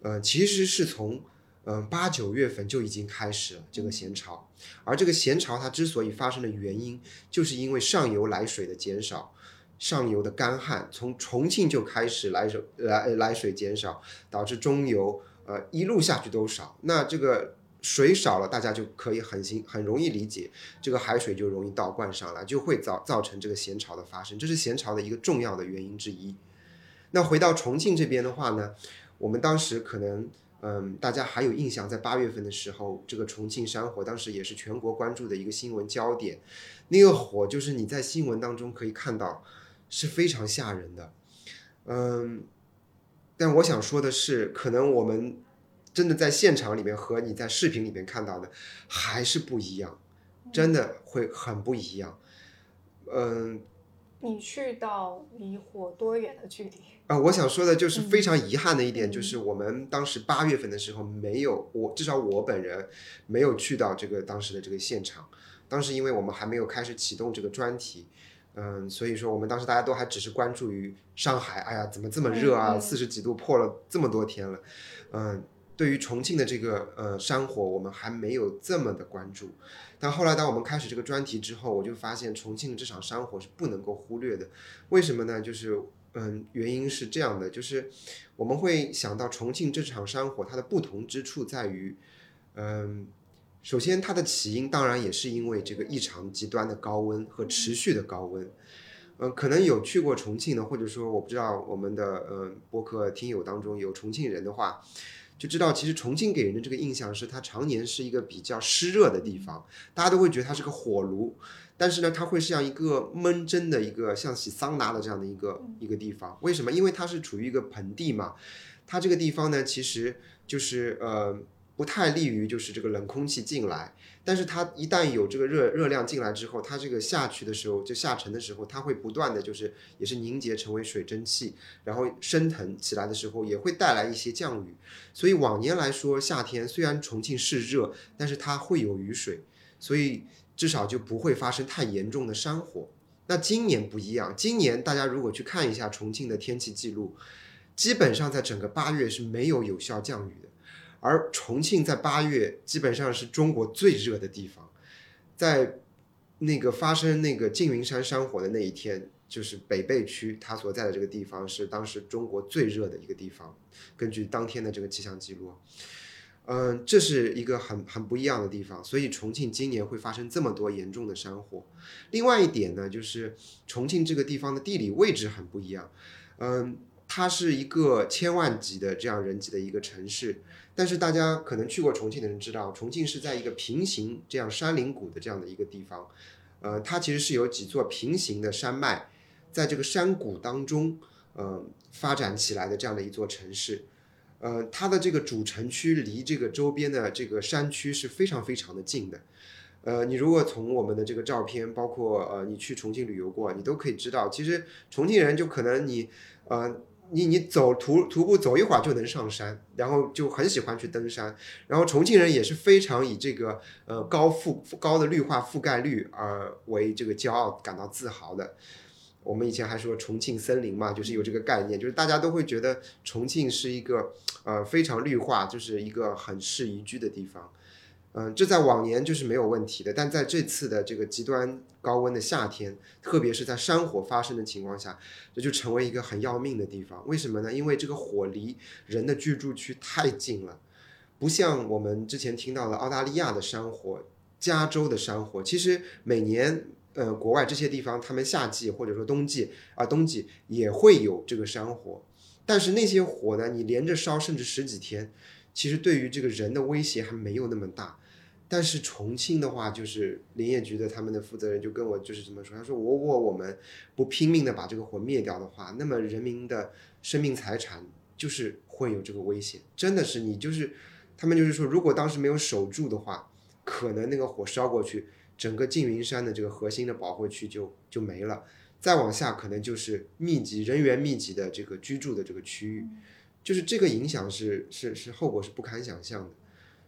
呃，其实是从嗯八九月份就已经开始了这个咸潮。而这个咸潮它之所以发生的原因，就是因为上游来水的减少。上游的干旱从重庆就开始来水来来水减少，导致中游呃一路下去都少。那这个水少了，大家就可以很心很容易理解，这个海水就容易倒灌上来，就会造造成这个咸潮的发生。这是咸潮的一个重要的原因之一。那回到重庆这边的话呢，我们当时可能嗯大家还有印象，在八月份的时候，这个重庆山火当时也是全国关注的一个新闻焦点。那个火就是你在新闻当中可以看到。是非常吓人的，嗯，但我想说的是，可能我们真的在现场里面和你在视频里面看到的还是不一样，真的会很不一样。嗯，你去到离火多远的距离？啊、我想说的就是嗯非常遗憾的一点，嗯就是我们当时八月份的时候没有，我至少我本人没有去到这个当时的这个现场。当时因为我们还没有开始启动这个专题，嗯，所以说我们当时大家都还只是关注于上海，哎呀，怎么这么热啊，四十几度破了这么多天了，嗯，对于重庆的这个呃山火，我们还没有这么的关注。但后来当我们开始这个专题之后，我就发现重庆这场山火是不能够忽略的。为什么呢？就是嗯，原因是这样的，就是我们会想到重庆这场山火，它的不同之处在于，嗯，首先它的起因当然也是因为这个异常极端的高温和持续的高温。嗯，可能有去过重庆的，或者说我不知道我们的嗯播客听友当中有重庆人的话，就知道其实重庆给人的这个印象是它常年是一个比较湿热的地方，大家都会觉得它是个火炉，但是呢，它会像一个闷蒸的一个像洗桑拿的这样的一个一个地方。为什么？因为它是处于一个盆地嘛，它这个地方呢，其实就是呃不太利于就是这个冷空气进来。但是它一旦有这个热热量进来之后，它这个下去的时候，就下沉的时候，它会不断的就是也是凝结成为水蒸气，然后升腾起来的时候，也会带来一些降雨。所以往年来说，夏天虽然重庆是热，但是它会有雨水，所以至少就不会发生太严重的山火。那今年不一样，今年大家如果去看一下重庆的天气记录，基本上在整个八月是没有有效降雨的。而重庆在八月基本上是中国最热的地方，在那个发生那个缙云山山火的那一天，就是北碚区它所在的这个地方是当时中国最热的一个地方，根据当天的这个气象记录。嗯，这是一个很很不一样的地方，所以重庆今年会发生这么多严重的山火。另外一点呢，就是重庆这个地方的地理位置很不一样，嗯，它是一个千万级的这样人级的一个城市，但是大家可能去过重庆的人知道，重庆是在一个平行这样山林谷的这样的一个地方，呃，它其实是有几座平行的山脉，在这个山谷当中，呃，发展起来的这样的一座城市。呃，它的这个主城区离这个周边的这个山区是非常非常的近的。呃，你如果从我们的这个照片，包括呃你去重庆旅游过，你都可以知道，其实重庆人就可能你呃你你走徒徒步走一会儿就能上山，然后就很喜欢去登山。然后重庆人也是非常以这个呃高覆高的绿化覆盖率而为这个骄傲感到自豪的。我们以前还说重庆森林嘛，就是有这个概念，就是大家都会觉得重庆是一个呃非常绿化，就是一个很适宜居的地方。嗯、这在往年就是没有问题的，但在这次的这个极端高温的夏天，特别是在山火发生的情况下，这就成为一个很要命的地方。为什么呢？因为这个火离人的居住区太近了，不像我们之前听到的澳大利亚的山火、加州的山火，其实每年呃国外这些地方，他们夏季或者说冬季啊、冬季也会有这个山火，但是那些火呢，你连着烧甚至十几天，其实对于这个人的威胁还没有那么大。但是重庆的话，就是林业局的他们的负责人就跟我就是这么说，他说如果我们不拼命的把这个火灭掉的话，那么人民的生命财产就是会有这个危险，真的是你就是他们就是说，如果当时没有守住的话，可能那个火烧过去，整个缙云山的这个核心的保护区就就没了，再往下可能就是密集人员密集的这个居住的这个区域，就是这个影响是是是后果是不堪想象的，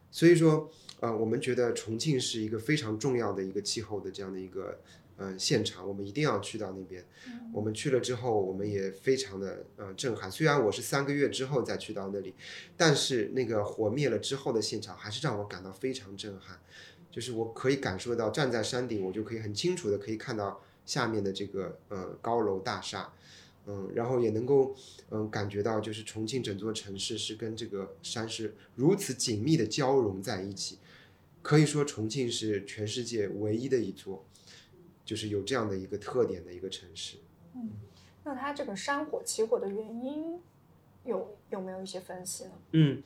所以说。呃，我们觉得重庆是一个非常重要的一个气候的这样的一个呃现场，我们一定要去到那边。我们去了之后，我们也非常的呃震撼。虽然我是三个月之后再去到那里，但是那个火灭了之后的现场，还是让我感到非常震撼。就是我可以感受到，站在山顶，我就可以很清楚的可以看到下面的这个呃高楼大厦。嗯，然后也能够嗯感觉到，就是重庆整座城市是跟这个山是如此紧密的交融在一起。可以说，重庆是全世界唯一的一座，就是有这样的一个特点的一个城市。嗯那它这个山火起火的原因有有没有一些分析呢？嗯，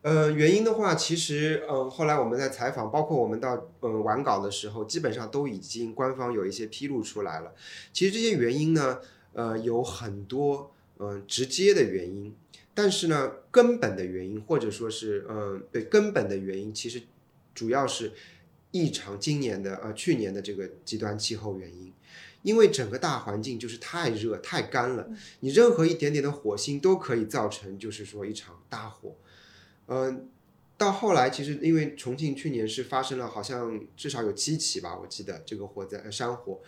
呃，原因的话，其实嗯、呃后来我们在采访，包括我们到嗯、呃完稿的时候，基本上都已经官方有一些披露出来了。其实这些原因呢，呃，有很多嗯、呃直接的原因，但是呢，根本的原因或者说是嗯、呃对根本的原因，其实主要是异常今年的呃去年的这个极端气候原因。因为整个大环境就是太热太干了，你任何一点点的火星都可以造成就是说一场大火。嗯，到后来其实因为重庆去年是发生了好像至少有七起吧，我记得这个火灾山火，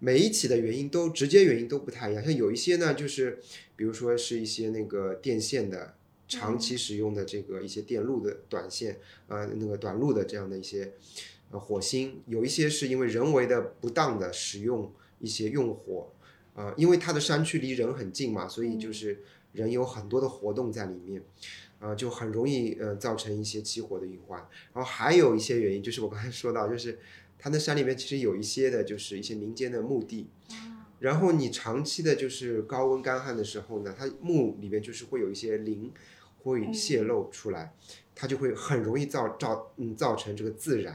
每一起的原因都直接原因都不太一样，像有一些呢就是比如说是一些那个电线的。长期使用的这个一些电路的短线，呃，那个短路的这样的一些，呃，火星有一些是因为人为的不当的使用一些用火，呃，因为它的山区离人很近嘛，所以就是人有很多的活动在里面，呃，就很容易呃造成一些起火的隐患。然后还有一些原因，就是我刚才说到，就是它那山里面其实有一些的就是一些民间的墓地，然后你长期的就是高温干旱的时候呢，它墓里面就是会有一些磷。会泄露出来，它就会很容易造造嗯造成这个自燃，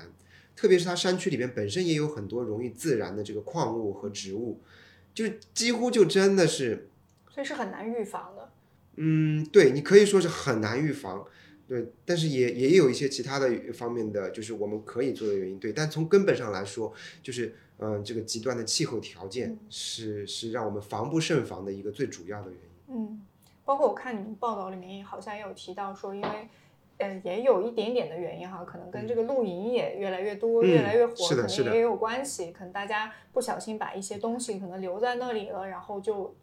特别是它山区里边本身也有很多容易自燃的这个矿物和植物，就几乎就真的是，所以是很难预防的。嗯，对你可以说是很难预防，对，但是也也有一些其他的方面的，就是我们可以做的原因，对，但从根本上来说，就是嗯这个极端的气候条件是是让我们防不胜防的一个最主要的原因。嗯。包括我看你们报道里面好像也有提到说，因为，呃，也有一点点的原因哈，可能跟这个露营也越来越多、越来越火，可能也有关系。可能大家不小心把一些东西可能留在那里了，然后就，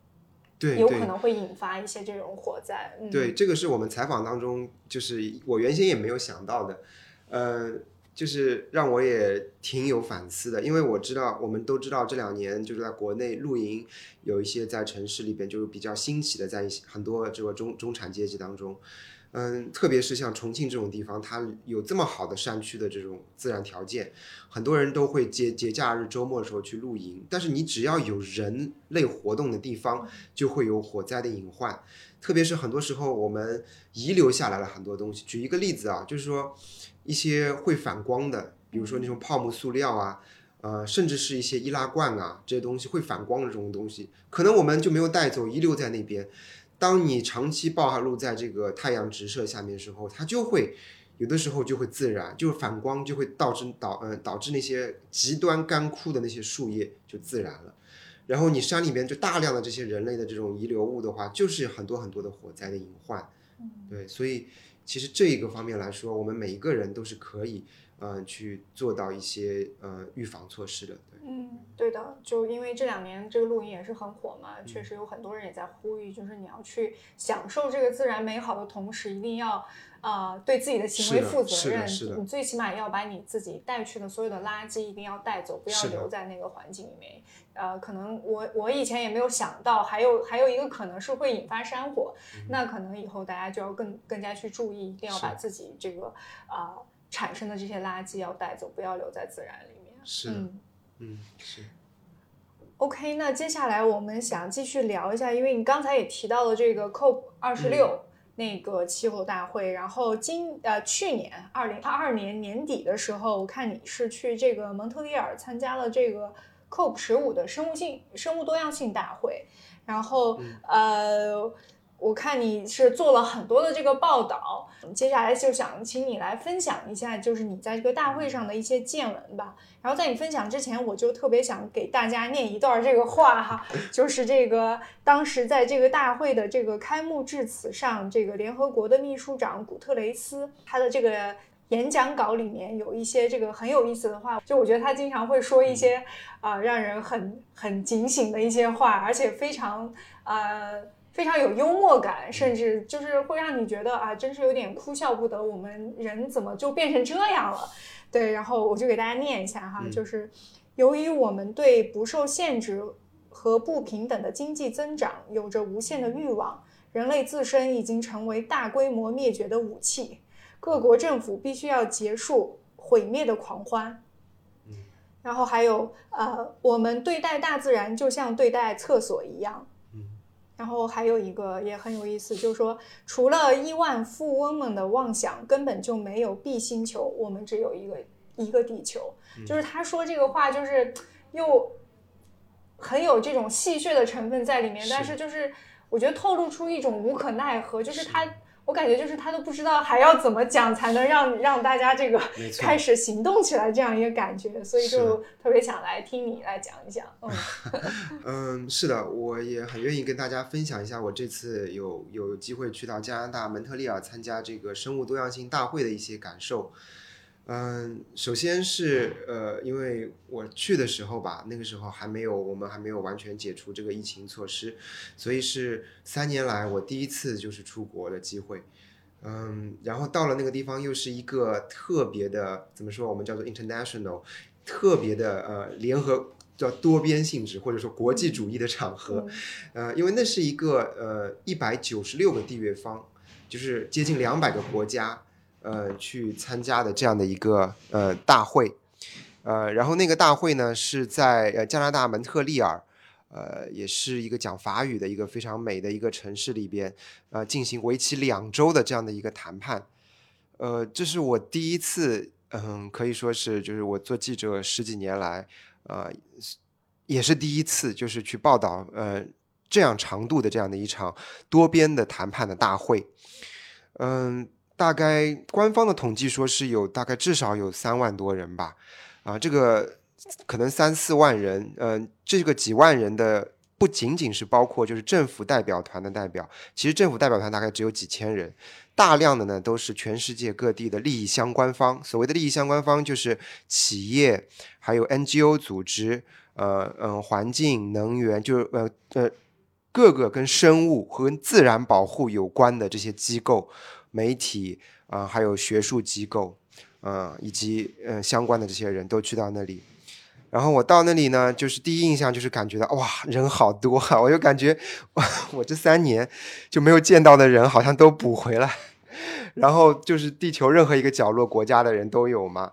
对，有可能会引发一些这种火灾。对，这个是我们采访当中，就是我原先也没有想到的，呃。就是让我也挺有反思的，因为我知道，我们都知道这两年就是在国内露营有一些在城市里边就是比较兴起的，在一些很多这个中中产阶级当中，嗯，特别是像重庆这种地方，它有这么好的山区的这种自然条件，很多人都会节节假日周末的时候去露营。但是你只要有人类活动的地方，就会有火灾的隐患，特别是很多时候我们遗留下来了很多东西。举一个例子啊，就是说。一些会反光的，比如说那种泡沫塑料啊，呃，甚至是一些易拉罐啊，这些东西会反光的这种东西，可能我们就没有带走，遗留在那边。当你长期暴露在这个太阳直射下面的时候，它就会有的时候就会自燃，就是反光就会导致导呃导致那些极端干枯的那些树叶就自燃了。然后你山里面就大量的这些人类的这种遗留物的话，就是很多很多的火灾的隐患。对，所以。其实这一个方面来说，我们每一个人都是可以，嗯，去做到一些呃预防措施的。对，嗯，对的，就因为这两年这个露营也是很火嘛，确实有很多人也在呼吁，就是你要去享受这个自然美好的同时，一定要。啊，对自己的行为负责任，你最起码要把你自己带去的所有的垃圾一定要带走，不要留在那个环境里面。呃，可能我我以前也没有想到，还有还有一个可能是会引发山火，那可能以后大家就要更更加去注意，一定要把自己这个啊产生的这些垃圾要带走，不要留在自然里面。是，嗯，是。OK，那接下来我们想继续聊一下，因为你刚才也提到了这个 COP 二十六。那个气候大会，然后今呃去年二零二二年年底的时候，我看你是去这个蒙特利尔参加了这个 COP 十五的生物性生物多样性大会，然后呃。我看你是做了很多的这个报道，接下来就想请你来分享一下，就是你在这个大会上的一些见闻吧。然后在你分享之前，我就特别想给大家念一段这个话哈，就是这个当时在这个大会的这个开幕致辞上，这个联合国的秘书长古特雷斯他的这个演讲稿里面有一些这个很有意思的话，就我觉得他经常会说一些啊让人很很警醒的一些话，而且非常呃。非常有幽默感，甚至就是会让你觉得啊，真是有点哭笑不得。我们人怎么就变成这样了？对，然后我就给大家念一下哈，就是由于我们对不受限制和不平等的经济增长有着无限的欲望，人类自身已经成为大规模灭绝的武器。各国政府必须要结束毁灭的狂欢。嗯然后还有呃，我们对待大自然就像对待厕所一样。然后还有一个也很有意思，就是说，除了亿万富翁们的妄想，根本就没有 B 星球，我们只有一个一个地球。就是他说这个话，就是又很有这种戏谑的成分在里面，但是就是我觉得透露出一种无可奈何，就是他我感觉就是他都不知道还要怎么讲才能让让大家这个开始行动起来这样一个感觉，所以就特别想来听你来讲一讲。嗯 嗯，是的，我也很愿意跟大家分享一下我这次有有机会去到加拿大蒙特利尔参加这个生物多样性大会的一些感受。嗯，首先是呃，因为我去的时候吧，那个时候还没有我们还没有完全解除这个疫情措施，所以是三年来我第一次就是出国的机会。嗯，然后到了那个地方，又是一个特别的，怎么说？我们叫做 international，特别的呃联合叫多边性质或者说国际主义的场合。呃，因为那是一个呃一百九十六个缔约方，就是接近两百个国家呃去参加的这样的一个呃大会。呃，然后那个大会呢是在呃加拿大蒙特利尔。呃，也是一个讲法语的一个非常美的一个城市里边，呃，进行为期两周的这样的一个谈判。呃，这是我第一次，嗯，可以说是就是我做记者十几年来，呃，也是第一次就是去报道，呃，这样长度的这样的一场多边的谈判的大会。嗯，大概官方的统计说是有大概至少有三万多人吧，啊，这个。可能三四万人，嗯，这个几万人的不仅仅是包括就是政府代表团的代表，其实政府代表团大概只有几千人，大量的呢都是全世界各地的利益相关方。所谓的利益相关方就是企业，还有 NGO 组织，呃嗯，环境、能源，就是呃呃各个跟生物和自然保护有关的这些机构、媒体啊，还有学术机构，啊，以及呃相关的这些人都去到那里。然后我到那里呢，就是第一印象就是感觉到哇，人好多啊！我就感觉，我这三年就没有见到的人好像都补回来。然后就是地球任何一个角落国家的人都有嘛，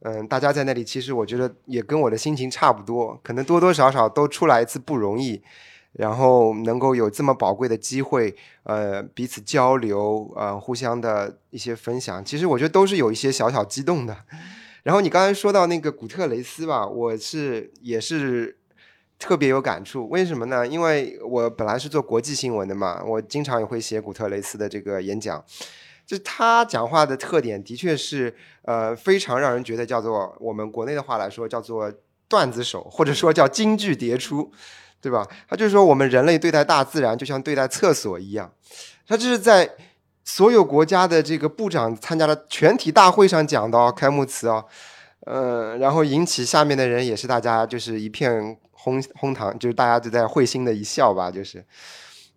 嗯，大家在那里其实我觉得也跟我的心情差不多，可能多多少少都出来一次不容易，然后能够有这么宝贵的机会，呃，彼此交流，呃，互相的一些分享，其实我觉得都是有一些小小激动的。然后你刚才说到那个古特雷斯吧，我是也是特别有感触。为什么呢？因为我本来是做国际新闻的嘛，我经常也会写古特雷斯的这个演讲。就他讲话的特点，的确是呃非常让人觉得叫做我们国内的话来说叫做段子手，或者说叫金句迭出，对吧？他就是说我们人类对待大自然就像对待厕所一样，他这是在。所有国家的这个部长参加了全体大会上讲的开幕词哦，呃，然后引起下面的人也是大家就是一片哄哄堂，就是大家都在会心的一笑吧，就是。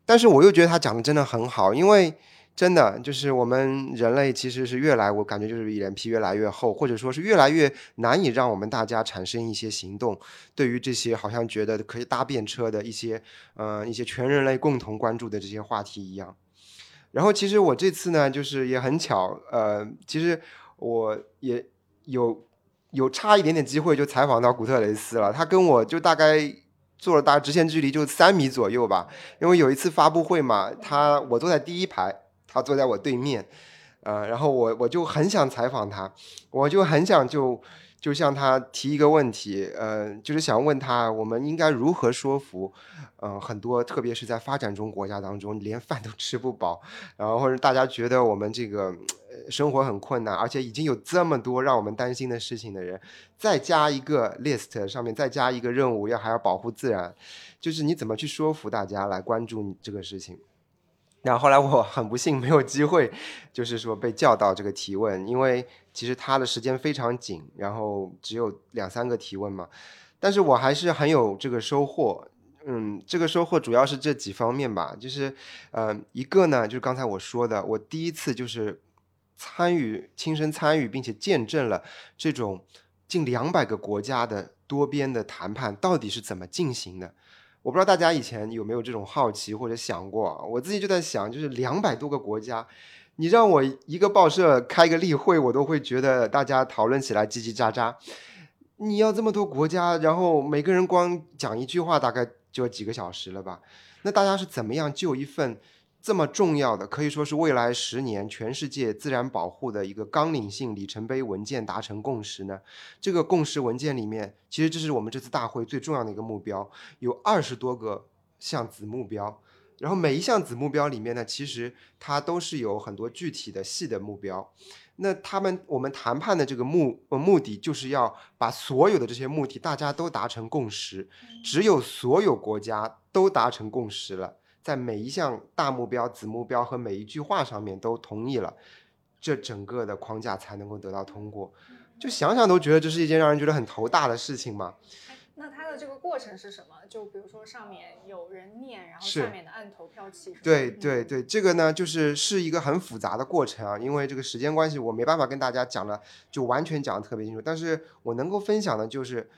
但是我又觉得他讲的真的很好，因为真的就是我们人类其实是越来，我感觉就是脸皮越来越厚，或者说是越来越难以让我们大家产生一些行动，对于这些好像觉得可以搭便车的一些，呃，一些全人类共同关注的这些话题一样。然后其实我这次呢，就是也很巧，呃，其实我也有有差一点点机会就采访到古特雷斯了。他跟我就大概坐了大直线距离就三米左右吧。因为有一次发布会嘛，他我坐在第一排，他坐在我对面，呃，然后我我就很想采访他，我就很想就。就向他提一个问题，呃，就是想问他，我们应该如何说服，嗯，很多特别是在发展中国家当中，连饭都吃不饱，然后或者大家觉得我们这个生活很困难，而且已经有这么多让我们担心的事情的人，再加一个 list 上面再加一个任务，要还要保护自然，就是你怎么去说服大家来关注你这个事情？然后后来我很不幸没有机会，就是说被叫到这个提问，因为其实他的时间非常紧，然后只有两三个提问嘛。但是我还是很有这个收获，嗯，这个收获主要是这几方面吧，就是呃，一个呢，就是刚才我说的，我第一次就是参与、亲身参与并且见证了这种近两百个国家的多边的谈判到底是怎么进行的。我不知道大家以前有没有这种好奇或者想过，我自己就在想，就是两百多个国家，你让我一个报社开个例会，我都会觉得大家讨论起来叽叽喳喳。你要这么多国家，然后每个人光讲一句话，大概就几个小时了吧？那大家是怎么样就一份？这么重要的，可以说是未来十年全世界自然保护的一个纲领性里程碑文件达成共识呢？这个共识文件里面，其实这是我们这次大会最重要的一个目标，有二十多个项子目标，然后每一项子目标里面呢，其实它都是有很多具体的细的目标。那他们我们谈判的这个目呃目的，就是要把所有的这些目的大家都达成共识。只有所有国家都达成共识了，在每一项大目标、子目标和每一句话上面都同意了，这整个的框架才能够得到通过。就想想都觉得这是一件让人觉得很头大的事情嘛。那它的这个过程是什么？就比如说上面有人念，然后下面的按投票器。对嗯对对，这个呢，就是是一个很复杂的过程啊，因为这个时间关系，我没办法跟大家讲的就完全讲的特别清楚。但是我能够分享的就是，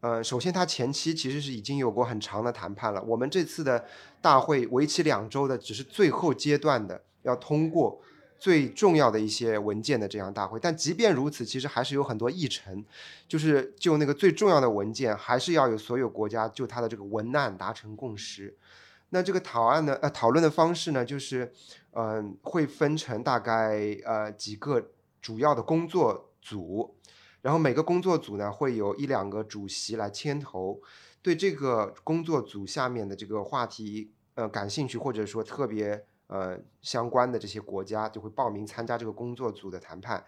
呃，首先它前期其实是已经有过很长的谈判了。我们这次的大会为期两周的，只是最后阶段的要通过最重要的一些文件的这样大会。但即便如此，其实还是有很多议程，就是就那个最重要的文件，还是要有所有国家就它的这个文案达成共识。那这个讨案的呃讨论的方式呢，就是嗯、会分成大概呃几个主要的工作组，然后每个工作组呢会有一两个主席来牵头，对这个工作组下面的这个话题呃感兴趣或者说特别呃相关的这些国家就会报名参加这个工作组的谈判，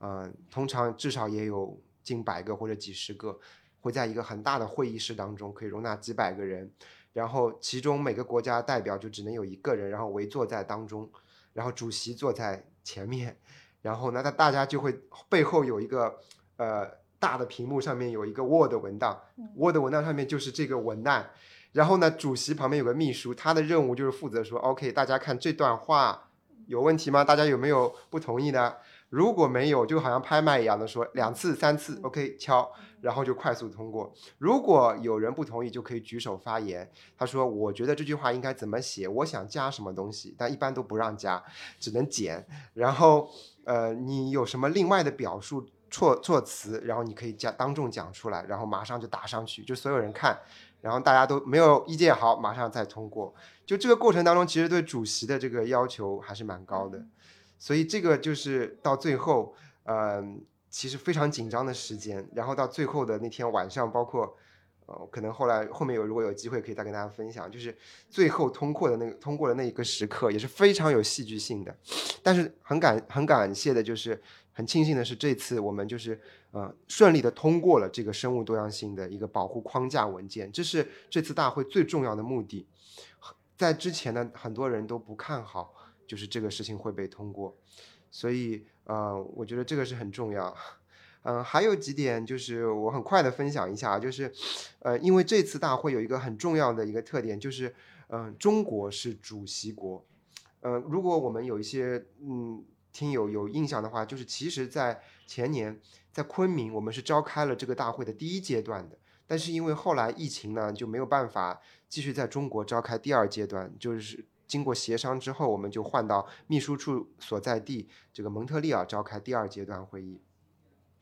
嗯、通常至少也有近百个或者几十个，会在一个很大的会议室当中可以容纳几百个人。然后其中每个国家代表就只能有一个人，然后围坐在当中，然后主席坐在前面，然后呢，大大家就会背后有一个呃大的屏幕，上面有一个 Word 文档，Word 文档上面就是这个文案，然后呢，主席旁边有个秘书，他的任务就是负责说，OK，大家看这段话有问题吗？大家有没有不同意的？如果没有，就好像拍卖一样的说两次、三次，OK，敲，然后就快速通过。如果有人不同意，就可以举手发言。他说：“我觉得这句话应该怎么写？我想加什么东西，但一般都不让加，只能减。然后，呃，你有什么另外的表述措措辞，然后你可以讲当众讲出来，然后马上就打上去，就所有人看，然后大家都没有意见，好，马上再通过。就这个过程当中，其实对主席的这个要求还是蛮高的，所以这个就是到最后，呃，其实非常紧张的时间，然后到最后的那天晚上，包括。呃，可能后来后面有如果有机会可以再跟大家分享，就是最后通过的那个通过的那一个时刻也是非常有戏剧性的，但是很感很感谢的就是很庆幸的是这次我们就是呃顺利的通过了这个生物多样性的一个保护框架文件，这是这次大会最重要的目的。在之前呢，很多人都不看好，就是这个事情会被通过，所以呃，我觉得这个是很重要。嗯，还有几点就是我很快的分享一下，就是，呃，因为这次大会有一个很重要的一个特点，就是，嗯、中国是主席国。呃，如果我们有一些嗯听友有印象的话，就是其实在前年在昆明，我们是召开了这个大会的第一阶段的，但是因为后来疫情呢，就没有办法继续在中国召开第二阶段，就是。经过协商之后，我们就换到秘书处所在地这个蒙特利尔召开第二阶段会议。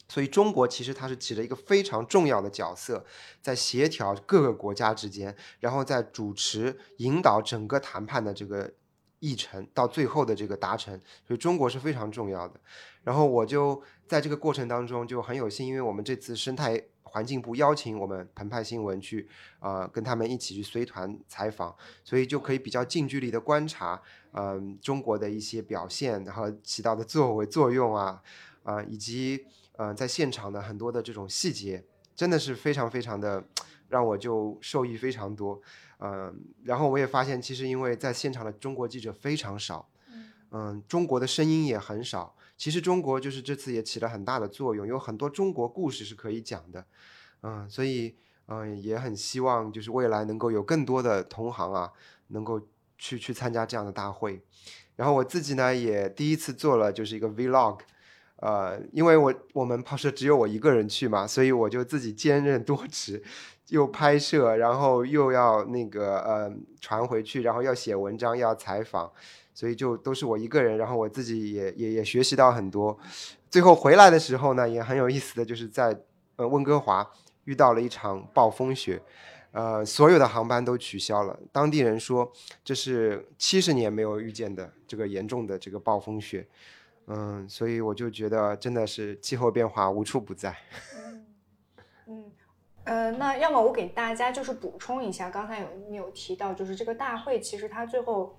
所以中国其实它是起了一个非常重要的角色，在协调各个国家之间，然后在主持引导整个谈判的这个议程到最后的这个达成，所以中国是非常重要的。然后我就在这个过程当中就很有幸，因为我们这次生态环境部邀请我们澎湃新闻去呃跟他们一起去随团采访，所以就可以比较近距离的观察，嗯、中国的一些表现，然后起到的作为作用啊，啊、以及呃，在现场的很多的这种细节，真的是非常非常的让我就受益非常多。嗯、然后我也发现，其实因为在现场的中国记者非常少，嗯、中国的声音也很少。其实中国就是这次也起了很大的作用，有很多中国故事是可以讲的。嗯、所以嗯、也很希望就是未来能够有更多的同行啊，能够去去参加这样的大会。然后我自己呢，也第一次做了就是一个 vlog。呃，因为我我们报社只有我一个人去嘛，所以我就自己兼任多职，又拍摄，然后又要那个呃传回去，然后要写文章，要采访，所以就都是我一个人。然后我自己也也也学习到很多。最后回来的时候呢，也很有意思的就是在呃温哥华遇到了一场暴风雪，呃，所有的航班都取消了。当地人说这是七十年没有遇见的这个严重的这个暴风雪。嗯，所以我就觉得真的是气候变化无处不在。嗯，呃，那要么我给大家就是补充一下，刚才有你有提到，就是这个大会其实它最后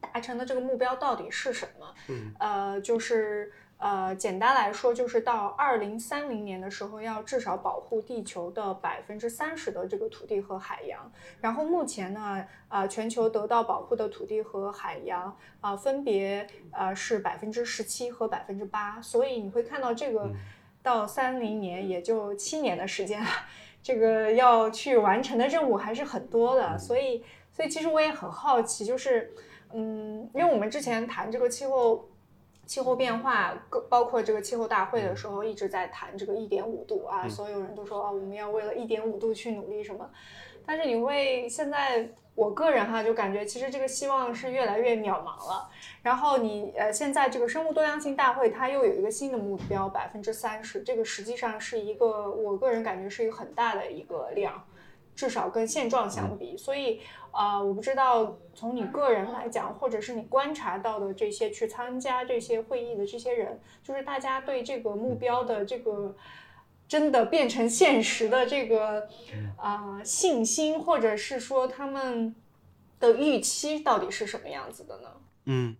达成的这个目标到底是什么？嗯，呃，就是呃，简单来说，就是到二零三零年的时候，要至少保护地球的百分之三十的这个土地和海洋。然后目前呢，呃，全球得到保护的土地和海洋啊、分别呃是百分之十七和百分之八。所以你会看到这个到三零年也就七年的时间了。这个要去完成的任务还是很多的，所以，所以其实我也很好奇，就是，嗯，因为我们之前谈这个气候气候变化，包括这个气候大会的时候，一直在谈这个一点五度啊，所有人都说啊，我们要为了一点五度去努力什么，但是你会现在，我个人哈就感觉其实这个希望是越来越渺茫了。然后你呃，现在这个生物多样性大会它又有一个新的目标，百分之三十，这个实际上是一个我个人感觉是一个很大的一个量，至少跟现状相比。所以呃，我不知道从你个人来讲，或者是你观察到的这些去参加这些会议的这些人，就是大家对这个目标的这个。真的变成现实的这个啊、呃信心，或者是说他们的预期到底是什么样子的呢？嗯，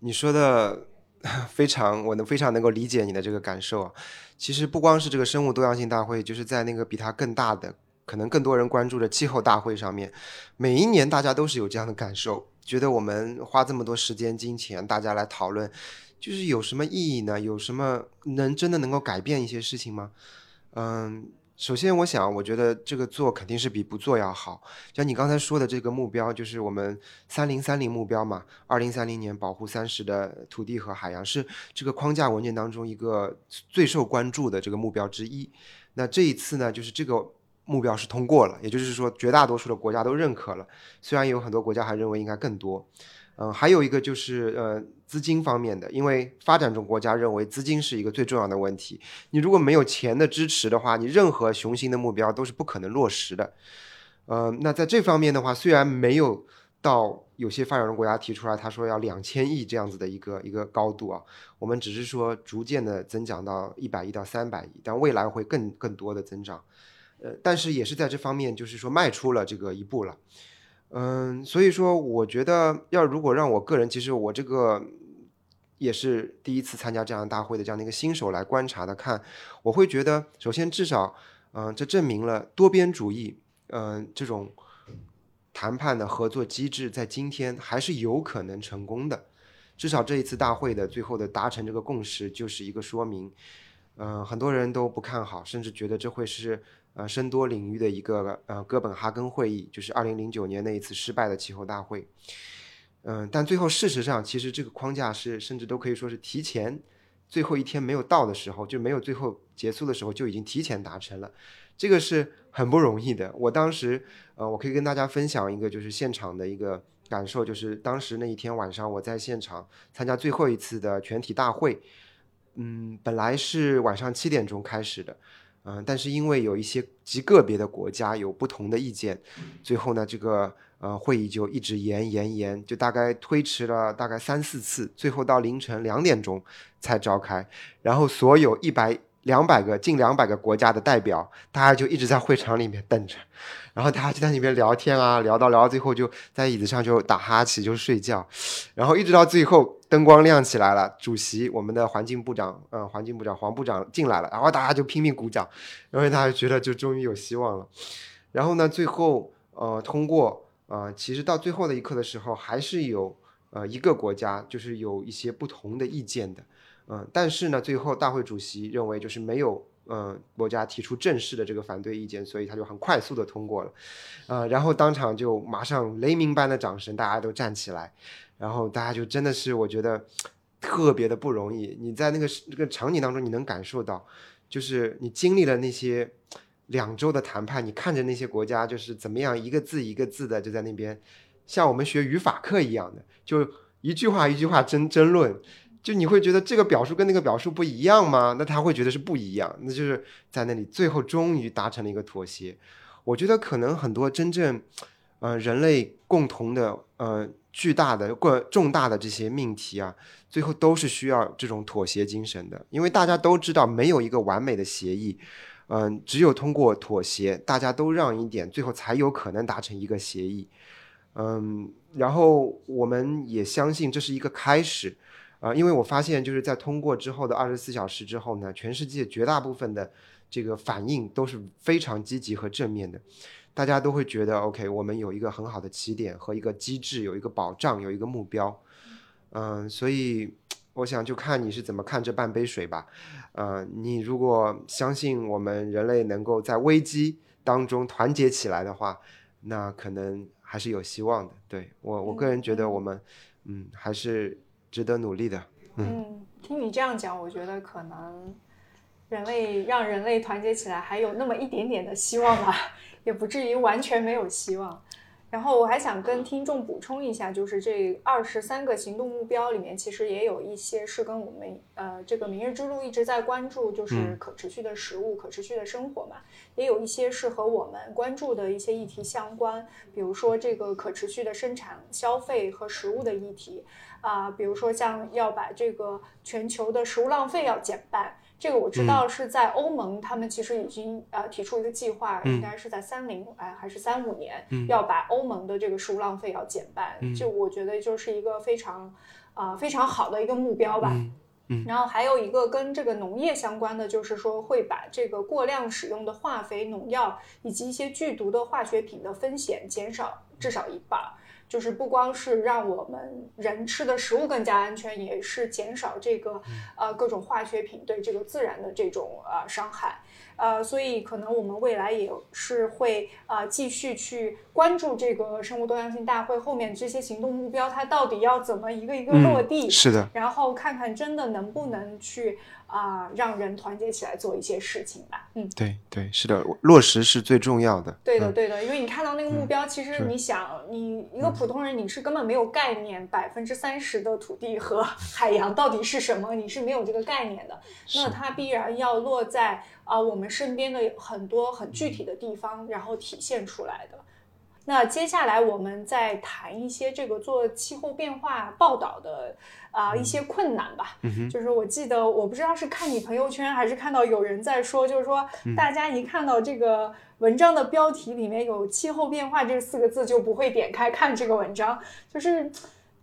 你说的 非常，我能非常能够理解你的这个感受啊。其实不光是这个生物多样性大会，就是在那个比它更大的，可能更多人关注的气候大会上面，每一年大家都是有这样的感受，觉得我们花这么多时间、金钱，大家来讨论，就是有什么意义呢？有什么能真的能够改变一些事情吗？嗯，首先我想，我觉得这个做肯定是比不做要好。像你刚才说的这个目标，就是我们三零三零目标嘛，二零三零年保护三十的土地和海洋，是这个框架文件当中一个最受关注的这个目标之一。那这一次呢，就是这个目标是通过了，也就是说绝大多数的国家都认可了，虽然有很多国家还认为应该更多。嗯，还有一个就是呃资金方面的，因为发展中国家认为资金是一个最重要的问题。你如果没有钱的支持的话，你任何雄心的目标都是不可能落实的。呃，那在这方面的话，虽然没有到有些发展中国家提出来，他说要两千亿这样子的一个一个高度啊，我们只是说逐渐的增长到一百亿到三百亿，但未来会更更多的增长。呃，但是也是在这方面，就是说迈出了这个一步了。嗯，所以说我觉得要如果让我个人，其实我这个也是第一次参加这样大会的这样的一个新手来观察的看，我会觉得首先至少，嗯、这证明了多边主义，嗯、这种谈判的合作机制在今天还是有可能成功的。至少这一次大会的最后的达成这个共识，就是一个说明。嗯、很多人都不看好，甚至觉得这会是呃深多领域的一个呃哥本哈根会议，就是二零零九年那一次失败的气候大会。嗯、但最后事实上，其实这个框架是甚至都可以说是提前最后一天没有到的时候，就没有最后结束的时候就已经提前达成了，这个是很不容易的。我当时呃，我可以跟大家分享一个就是现场的一个感受，就是当时那一天晚上我在现场参加最后一次的全体大会。嗯，本来是晚上七点钟开始的，嗯、但是因为有一些极个别的国家有不同的意见，最后呢，这个呃会议就一直延延延，就大概推迟了大概三四次，最后到凌晨两点钟才召开。然后所有一百两百个近两百个国家的代表，大家就一直在会场里面等着，然后大家就在那边聊天啊，聊到聊到最后就在椅子上就打哈欠就睡觉，然后一直到最后灯光亮起来了，主席我们的环境部长，呃，环境部长黄部长进来了，然后大家就拼命鼓掌，因为大家觉得就终于有希望了。然后呢，最后呃通过，呃，其实到最后的一刻的时候，还是有呃一个国家就是有一些不同的意见的，嗯、但是呢，最后大会主席认为就是没有。嗯，国家提出正式的这个反对意见，所以他就很快速的通过了，呃，然后当场就马上雷鸣般的掌声，大家都站起来，然后大家就真的是我觉得特别的不容易。你在那个那个场景当中，你能感受到，就是你经历了那些两周的谈判，你看着那些国家就是怎么样一个字一个字的就在那边，像我们学语法课一样的，就一句话一句话争争论。就你会觉得这个表述跟那个表述不一样吗？那他会觉得是不一样，那就是在那里最后终于达成了一个妥协。我觉得可能很多真正，呃，人类共同的呃巨大的过重大的这些命题啊，最后都是需要这种妥协精神的，因为大家都知道没有一个完美的协议，嗯，只有通过妥协，大家都让一点，最后才有可能达成一个协议。嗯，然后我们也相信这是一个开始，啊，因为我发现就是在通过之后的二十四小时之后呢，全世界绝大部分的这个反应都是非常积极和正面的，大家都会觉得 OK，我们有一个很好的起点和一个机制，有一个保障，有一个目标。嗯，所以。我想就看你是怎么看这半杯水吧，呃，你如果相信我们人类能够在危机当中团结起来的话，那可能还是有希望的。对我，我个人觉得我们，嗯，还是值得努力的。嗯，听你这样讲，我觉得可能人类让人类团结起来还有那么一点点的希望吧，也不至于完全没有希望。然后我还想跟听众补充一下，就是这二十三个行动目标里面，其实也有一些是跟我们呃这个明日之路一直在关注，就是可持续的食物、可持续的生活嘛。也有一些是和我们关注的一些议题相关，比如说这个可持续的生产、消费和食物的议题啊，比如说像要把这个全球的食物浪费要减半。这个我知道是在欧盟，他们其实已经呃提出一个计划，应该是在三零哎还是三五年，要把欧盟的这个食物浪费要减半。就我觉得就是一个非常啊非常好的一个目标吧。嗯，然后还有一个跟这个农业相关的，就是说会把这个过量使用的化肥、农药以及一些剧毒的化学品的风险减少至少一半。就是不光是让我们人吃的食物更加安全，也是减少这个呃各种化学品对这个自然的这种呃伤害。呃，所以可能我们未来也是会啊继续去关注这个生物多样性大会后面这些行动目标，它到底要怎么一个一个落地？是的。然后看看真的能不能去啊让人团结起来做一些事情吧。嗯，对对，是的，落实是最重要的。对的对的，因为你看到那个目标，其实你想，你一个普通人你是根本没有概念，百分之三十的土地和 海洋到底是什么，你是没有这个概念的。那它必然要落在。啊，我们身边的很多很具体的地方，然后体现出来的。那接下来我们再谈一些这个做气候变化报道的啊一些困难吧。就是我记得，我不知道是看你朋友圈还是看到有人在说，就是说大家一看到这个文章的标题里面有“气候变化”这四个字，就不会点开看这个文章，就是。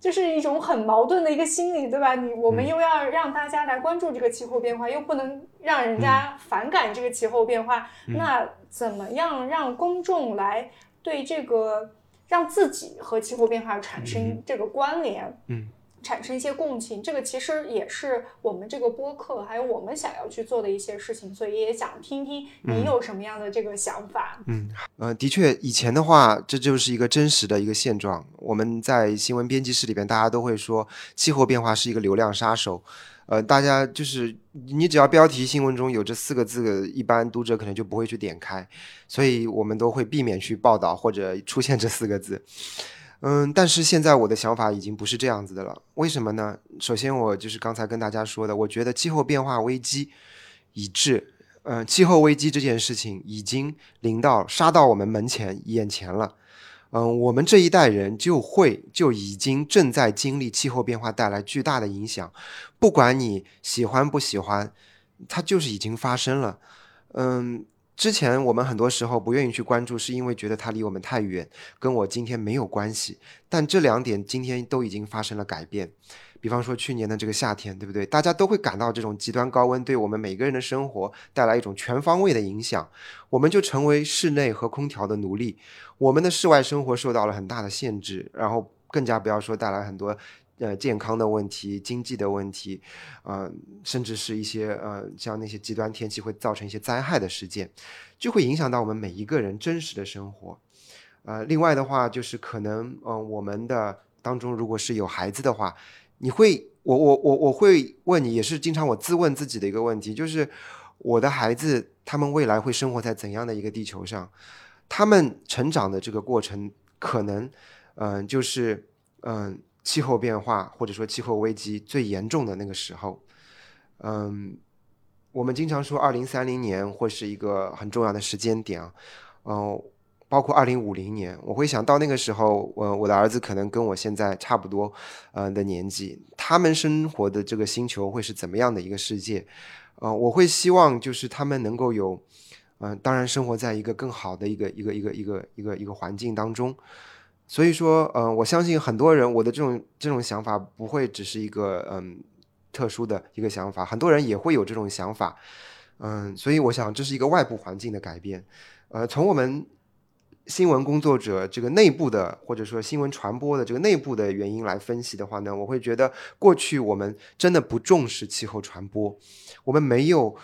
就是一种很矛盾的一个心理，对吧？你我们又要让大家来关注这个气候变化，又不能让人家反感这个气候变化，那怎么样让公众来对这个让自己和气候变化产生这个关联？嗯。产生一些共情，这个其实也是我们这个播客，还有我们想要去做的一些事情，所以也想听听你有什么样的这个想法。嗯，呃，的确，以前的话，这就是一个真实的一个现状。我们在新闻编辑室里边，大家都会说气候变化是一个流量杀手。呃，大家就是你只要标题新闻中有这四个字，一般读者可能就不会去点开，所以我们都会避免去报道或者出现这四个字。嗯，但是现在我的想法已经不是这样子的了。为什么呢？首先，我就是刚才跟大家说的，我觉得气候变化危机已至。嗯，气候危机这件事情已经临到、杀到我们门前、眼前了。嗯，我们这一代人就会就已经正在经历气候变化带来巨大的影响。不管你喜欢不喜欢，它就是已经发生了。嗯。之前我们很多时候不愿意去关注，是因为觉得它离我们太远，跟我今天没有关系。但这两点今天都已经发生了改变。比方说去年的这个夏天，对不对？大家都会感到这种极端高温对我们每个人的生活带来一种全方位的影响，我们就成为室内和空调的奴隶，我们的室外生活受到了很大的限制，然后更加不要说带来很多。呃，健康的问题、经济的问题，呃，甚至是一些呃，像那些极端天气会造成一些灾害的事件，就会影响到我们每一个人真实的生活。呃，另外的话，就是可能，嗯，我们的当中如果是有孩子的话，你会，我我我我会问你，也是经常我自问自己的一个问题，就是我的孩子他们未来会生活在怎样的一个地球上？他们成长的这个过程，可能，嗯，就是，嗯。气候变化或者说气候危机最严重的那个时候，嗯，我们经常说二零三零年会是一个很重要的时间点啊，嗯，包括二零五零年，我会想到那个时候，我我的儿子可能跟我现在差不多，呃的年纪，他们生活的这个星球会是怎么样的一个世界？呃，我会希望就是他们能够有嗯，当然生活在一个更好的一个一个一个一个一个一个环境当中。所以说，嗯，我相信很多人我的这种这种想法不会只是一个嗯特殊的一个想法，很多人也会有这种想法。嗯，所以我想这是一个外部环境的改变。呃，从我们新闻工作者这个内部的，或者说新闻传播的这个内部的原因来分析的话呢，我会觉得过去我们真的不重视气候传播，我们没有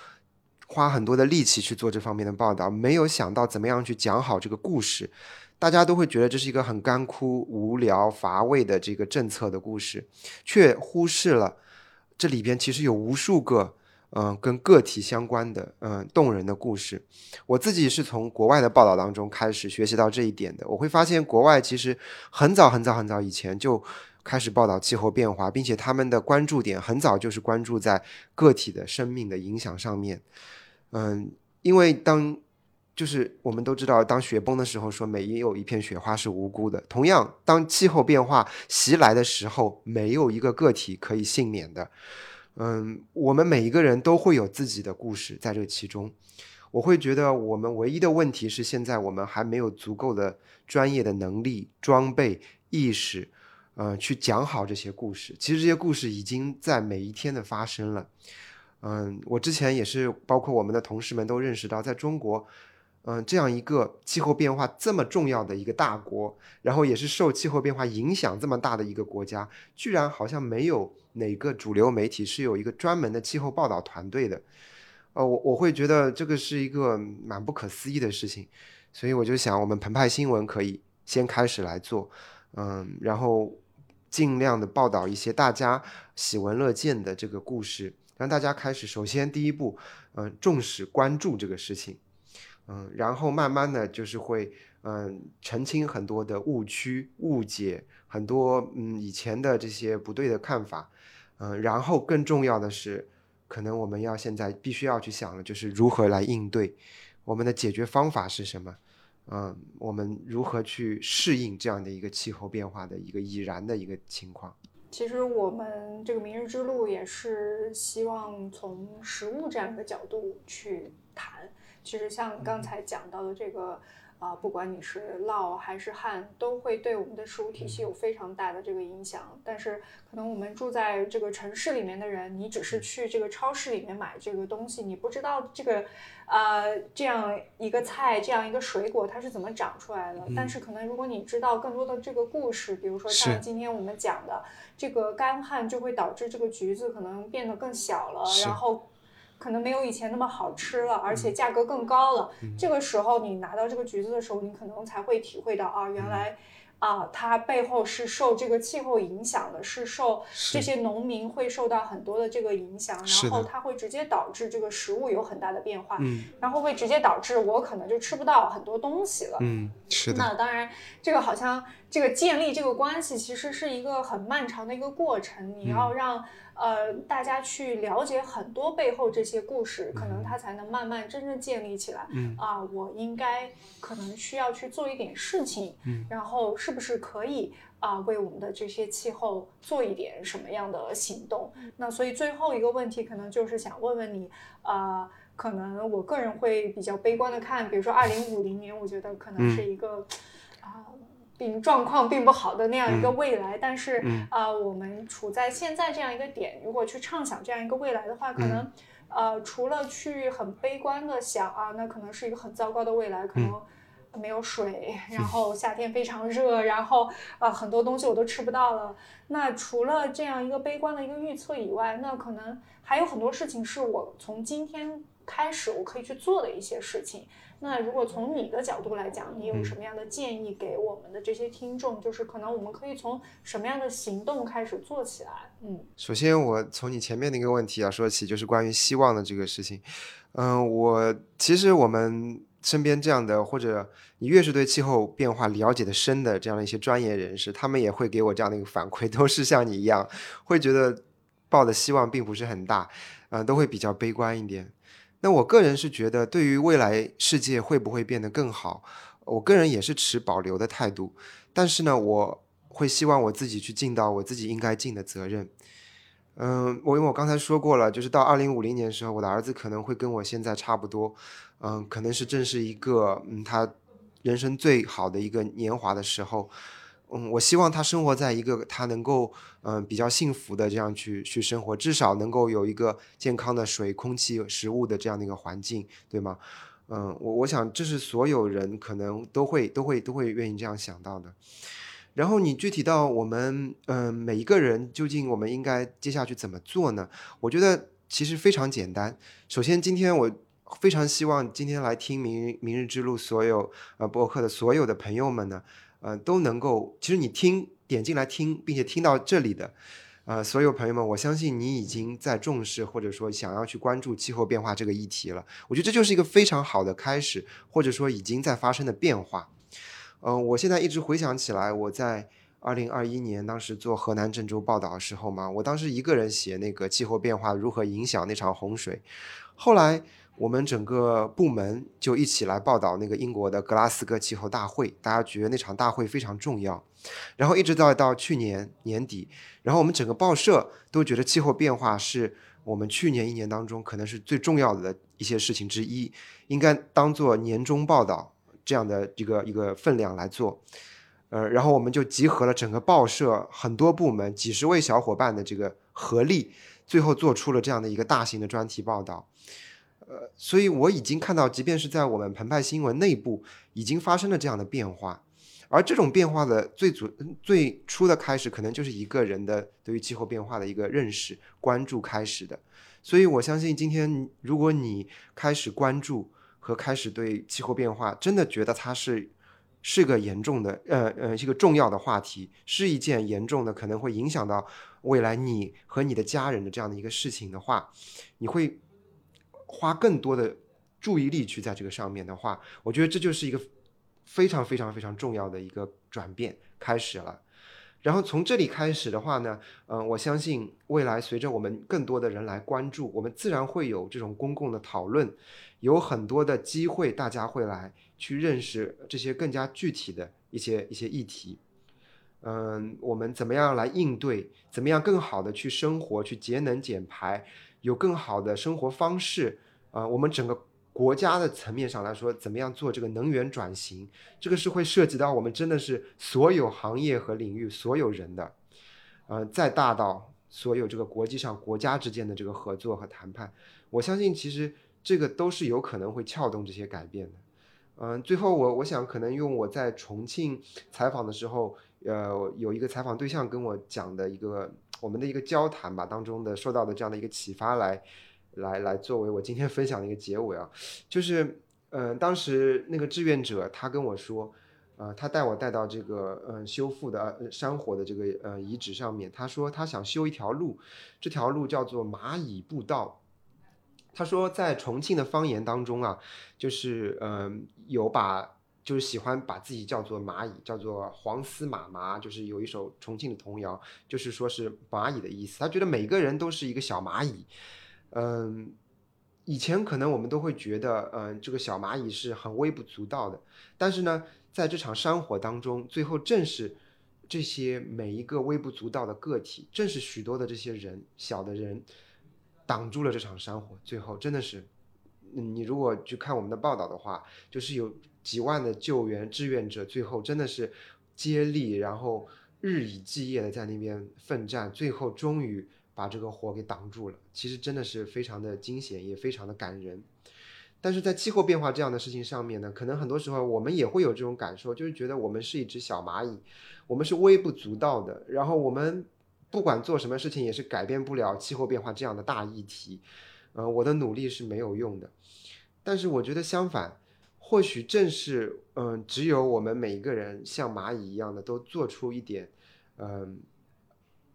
花很多的力气去做这方面的报道，没有想到怎么样去讲好这个故事，大家都会觉得这是一个很干枯、无聊、乏味的这个政策的故事，却忽视了这里边其实有无数个。嗯，跟个体相关的，嗯，动人的故事，我自己是从国外的报道当中开始学习到这一点的。我会发现，国外其实很早很早很早以前就开始报道气候变化，并且他们的关注点很早就是关注在个体的生命的影响上面。嗯，因为当就是我们都知道，当雪崩的时候，说没有一片雪花是无辜的。同样，当气候变化袭来的时候，没有一个个体可以幸免的。嗯，我们每一个人都会有自己的故事在这其中。我会觉得，我们唯一的问题是，现在我们还没有足够的专业的能力、装备、意识，呃，去讲好这些故事。其实这些故事已经在每一天的发生了。嗯，我之前也是，包括我们的同事们都认识到，在中国，嗯，这样一个气候变化这么重要的一个大国，然后也是受气候变化影响这么大的一个国家，居然好像没有。哪个主流媒体是有一个专门的气候报道团队的？呃，我我会觉得这个是一个蛮不可思议的事情，所以我就想，我们澎湃新闻可以先开始来做，嗯，然后尽量的报道一些大家喜闻乐见的这个故事，让大家开始首先第一步，嗯，重视关注这个事情，嗯，然后慢慢的就是会，嗯，澄清很多的误区、误解，很多嗯以前的这些不对的看法。嗯，然后更重要的是，可能我们要现在必须要去想的，就是如何来应对，我们的解决方法是什么？嗯，我们如何去适应这样的一个气候变化的一个已然的一个情况？其实我们这个明日之路也是希望从食物这样一个角度去谈。其实像刚才讲到的这个。啊，不管你是涝还是旱，都会对我们的食物体系有非常大的这个影响。但是，可能我们住在这个城市里面的人，你只是去这个超市里面买这个东西，你不知道这个，呃，这样一个菜，这样一个水果它是怎么长出来的。但是，可能如果你知道更多的这个故事，比如说像今天我们讲的这个干旱，就会导致这个橘子可能变得更小了，然后。可能没有以前那么好吃了，而且价格更高了。这个时候你拿到这个橘子的时候，你可能才会体会到啊，原来。啊，它背后是受这个气候影响的，是受这些农民会受到很多的这个影响，然后它会直接导致这个食物有很大的变化，嗯，然后会直接导致我可能就吃不到很多东西了，嗯，是的。那当然，这个好像这个建立这个关系其实是一个很漫长的一个过程，你要让。呃，大家去了解很多背后这些故事，可能它才能慢慢真正建立起来。嗯啊，我应该可能需要去做一点事情，嗯，然后是不是可以啊，为我们的这些气候做一点什么样的行动？那所以最后一个问题，可能就是想问问你，啊，可能我个人会比较悲观的看，比如说二零五零年，我觉得可能是一个啊。并状况并不好的那样一个未来，但是呃，我们处在现在这样一个点，如果去畅想这样一个未来的话，可能呃，除了去很悲观的想啊，那可能是一个很糟糕的未来，可能没有水，然后夏天非常热，然后呃，很多东西我都吃不到了。那除了这样一个悲观的一个预测以外，那可能还有很多事情是我从今天开始我可以去做的一些事情。那如果从你的角度来讲，你有什么样的建议给我们的这些听众？就是可能我们可以从什么样的行动开始做起来？嗯，首先我从你前面的一个问题啊说起，就是关于希望的这个事情。嗯，我其实我们身边这样的，或者你越是对气候变化了解的深的这样的一些专业人士，他们也会给我这样的一个反馈，都是像你一样，会觉得抱的希望并不是很大，嗯，都会比较悲观一点。那我个人是觉得，对于未来世界会不会变得更好，我个人也是持保留的态度。但是呢，我会希望我自己去尽到我自己应该尽的责任。嗯，我因为我刚才说过了，就是到二零五零年的时候，我的儿子可能会跟我现在差不多。嗯，可能是正是一个嗯他人生最好的一个年华的时候。嗯，我希望他生活在一个他能够嗯比较幸福的这样去去生活，至少能够有一个健康的水、空气、食物的这样的一个环境，对吗？嗯，我我想这是所有人可能都会都会都会愿意这样想到的。然后你具体到我们嗯每一个人究竟我们应该接下去怎么做呢？我觉得其实非常简单。首先，今天我非常希望今天来听明明日之路所有呃博客的所有的朋友们呢。呃，都能够，其实你听点进来听，并且听到这里的，呃，所有朋友们，我相信你已经在重视或者说想要去关注气候变化这个议题了。我觉得这就是一个非常好的开始，或者说已经在发生的变化。嗯，我现在一直回想起来，我在二零二一年当时做河南郑州报道的时候嘛，我当时一个人写那个气候变化如何影响那场洪水，后来。我们整个部门就一起来报道那个英国的格拉斯哥气候大会，大家觉得那场大会非常重要。然后一直到到去年年底，然后我们整个报社都觉得气候变化是我们去年一年当中可能是最重要的一些事情之一，应该当做年终报道这样的一个一个分量来做。呃，然后我们就集合了整个报社很多部门几十位小伙伴的这个合力，最后做出了这样的一个大型的专题报道。呃，所以我已经看到，即便是在我们澎湃新闻内部，已经发生了这样的变化，而这种变化的最主最初的开始，可能就是一个人的对于气候变化的一个认识、关注开始的。所以我相信，今天如果你开始关注和开始对气候变化真的觉得它是是个严重的，呃呃，一个重要的话题，是一件严重的，可能会影响到未来你和你的家人的这样的一个事情的话，你会。花更多的注意力去在这个上面的话，我觉得这就是一个非常非常非常重要的一个转变开始了。然后从这里开始的话呢，嗯，我相信未来随着我们更多的人来关注，我们自然会有这种公共的讨论，有很多的机会，大家会来去认识这些更加具体的一些一些议题。嗯，我们怎么样来应对？怎么样更好的去生活，去节能减排？有更好的生活方式，啊，我们整个国家的层面上来说，怎么样做这个能源转型？这个是会涉及到我们真的是所有行业和领域所有人的，呃，再大到所有这个国际上国家之间的这个合作和谈判，我相信其实这个都是有可能会撬动这些改变的。嗯，最后我我想可能用我在重庆采访的时候，呃，有一个采访对象跟我讲的一个。我们的一个交谈吧当中的受到的这样的一个启发来，来来作为我今天分享的一个结尾啊，就是，嗯，当时那个志愿者他跟我说，呃，他带我带到这个嗯修复的山火的这个呃遗址上面，他说他想修一条路，这条路叫做蚂蚁步道，他说在重庆的方言当中啊，就是嗯有把。就是喜欢把自己叫做蚂蚁，叫做黄丝马麻，就是有一首重庆的童谣，就是说是蚂蚁的意思。他觉得每个人都是一个小蚂蚁，嗯，以前可能我们都会觉得，嗯，这个小蚂蚁是很微不足道的，但是呢，在这场山火当中，最后正是这些每一个微不足道的个体，正是许多的这些人，小的人，挡住了这场山火。最后真的是，嗯你如果去看我们的报道的话，就是有。几万的救援志愿者，最后真的是接力，然后日以继夜的在那边奋战，最后终于把这个火给挡住了。其实真的是非常的惊险，也非常的感人。但是在气候变化这样的事情上面呢，可能很多时候我们也会有这种感受，就是觉得我们是一只小蚂蚁，我们是微不足道的，然后我们不管做什么事情也是改变不了气候变化这样的大议题。呃，我的努力是没有用的。但是我觉得相反。或许正是，嗯，只有我们每一个人像蚂蚁一样的都做出一点，嗯，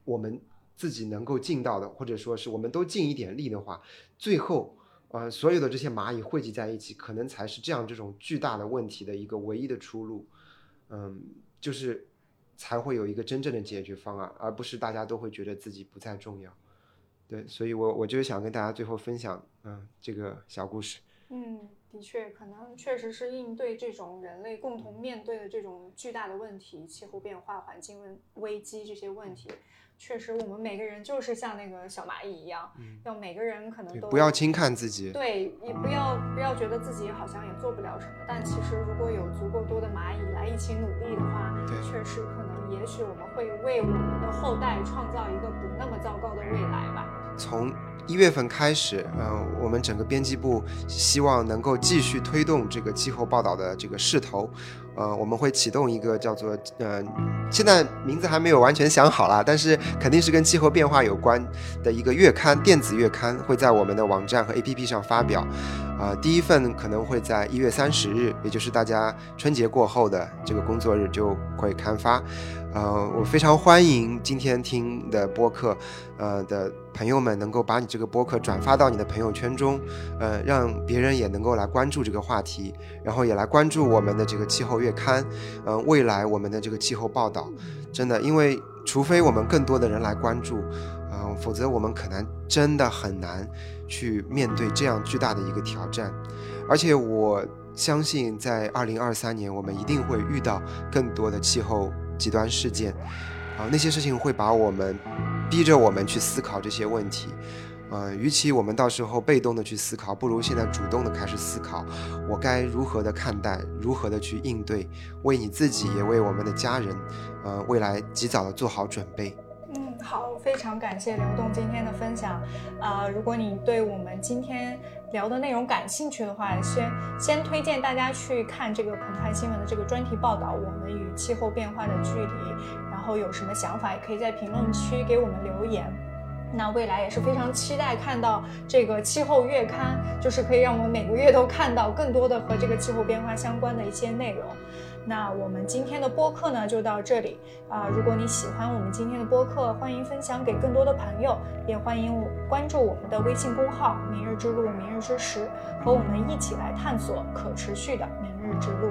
我们自己能够尽到的，或者说是我们都尽一点力的话，最后，呃，所有的这些蚂蚁汇集在一起，可能才是这样这种巨大的问题的一个唯一的出路，嗯，就是才会有一个真正的解决方案，而不是大家都会觉得自己不再重要。对，所以我我就是想跟大家最后分享，嗯，这个小故事。嗯。的确，可能确实是应对这种人类共同面对的这种巨大的问题，气候变化、环境问危机这些问题，确实我们每个人就是像那个小蚂蚁一样，要每个人可能都不要轻看自己，对，也不要不要觉得自己好像也做不了什么，但其实如果有足够多的蚂蚁来一起努力的话，确实可能也许我们会为我们的后代创造一个不那么糟糕的未来吧。从一月份开始，嗯，我们整个编辑部希望能够继续推动这个气候报道的这个势头，呃，我们会启动一个叫做，呃，现在名字还没有完全想好啦，但是肯定是跟气候变化有关的一个月刊，电子月刊会在我们的网站和 APP 上发表，啊，第一份可能会在一月三十日，也就是大家春节过后的这个工作日就会刊发。呃，我非常欢迎今天听的播客，呃的朋友们能够把你这个播客转发到你的朋友圈中，呃，让别人也能够来关注这个话题，然后也来关注我们的这个气候月刊，嗯，未来我们的这个气候报道，真的，因为除非我们更多的人来关注，嗯，否则我们可能真的很难去面对这样巨大的一个挑战，而且我相信在二零二三年，我们一定会遇到更多的气候。极端事件，啊，那些事情会把我们逼着我们去思考这些问题，呃，与其我们到时候被动的去思考，不如现在主动的开始思考，我该如何的看待，如何的去应对，为你自己也为我们的家人，呃，未来及早的做好准备。嗯，好，非常感谢刘栋今天的分享，啊，如果你对我们今天。聊的内容感兴趣的话，先先推荐大家去看这个澎湃新闻的这个专题报道《我们与气候变化的距离》，然后有什么想法也可以在评论区给我们留言。那未来也是非常期待看到这个气候月刊，就是可以让我们每个月都看到更多的和这个气候变化相关的一些内容。那我们今天的播客呢就到这里啊！如果你喜欢我们今天的播客，欢迎分享给更多的朋友，也欢迎关注我们的微信公号“明日之路”“明日之时”，和我们一起来探索可持续的明日之路。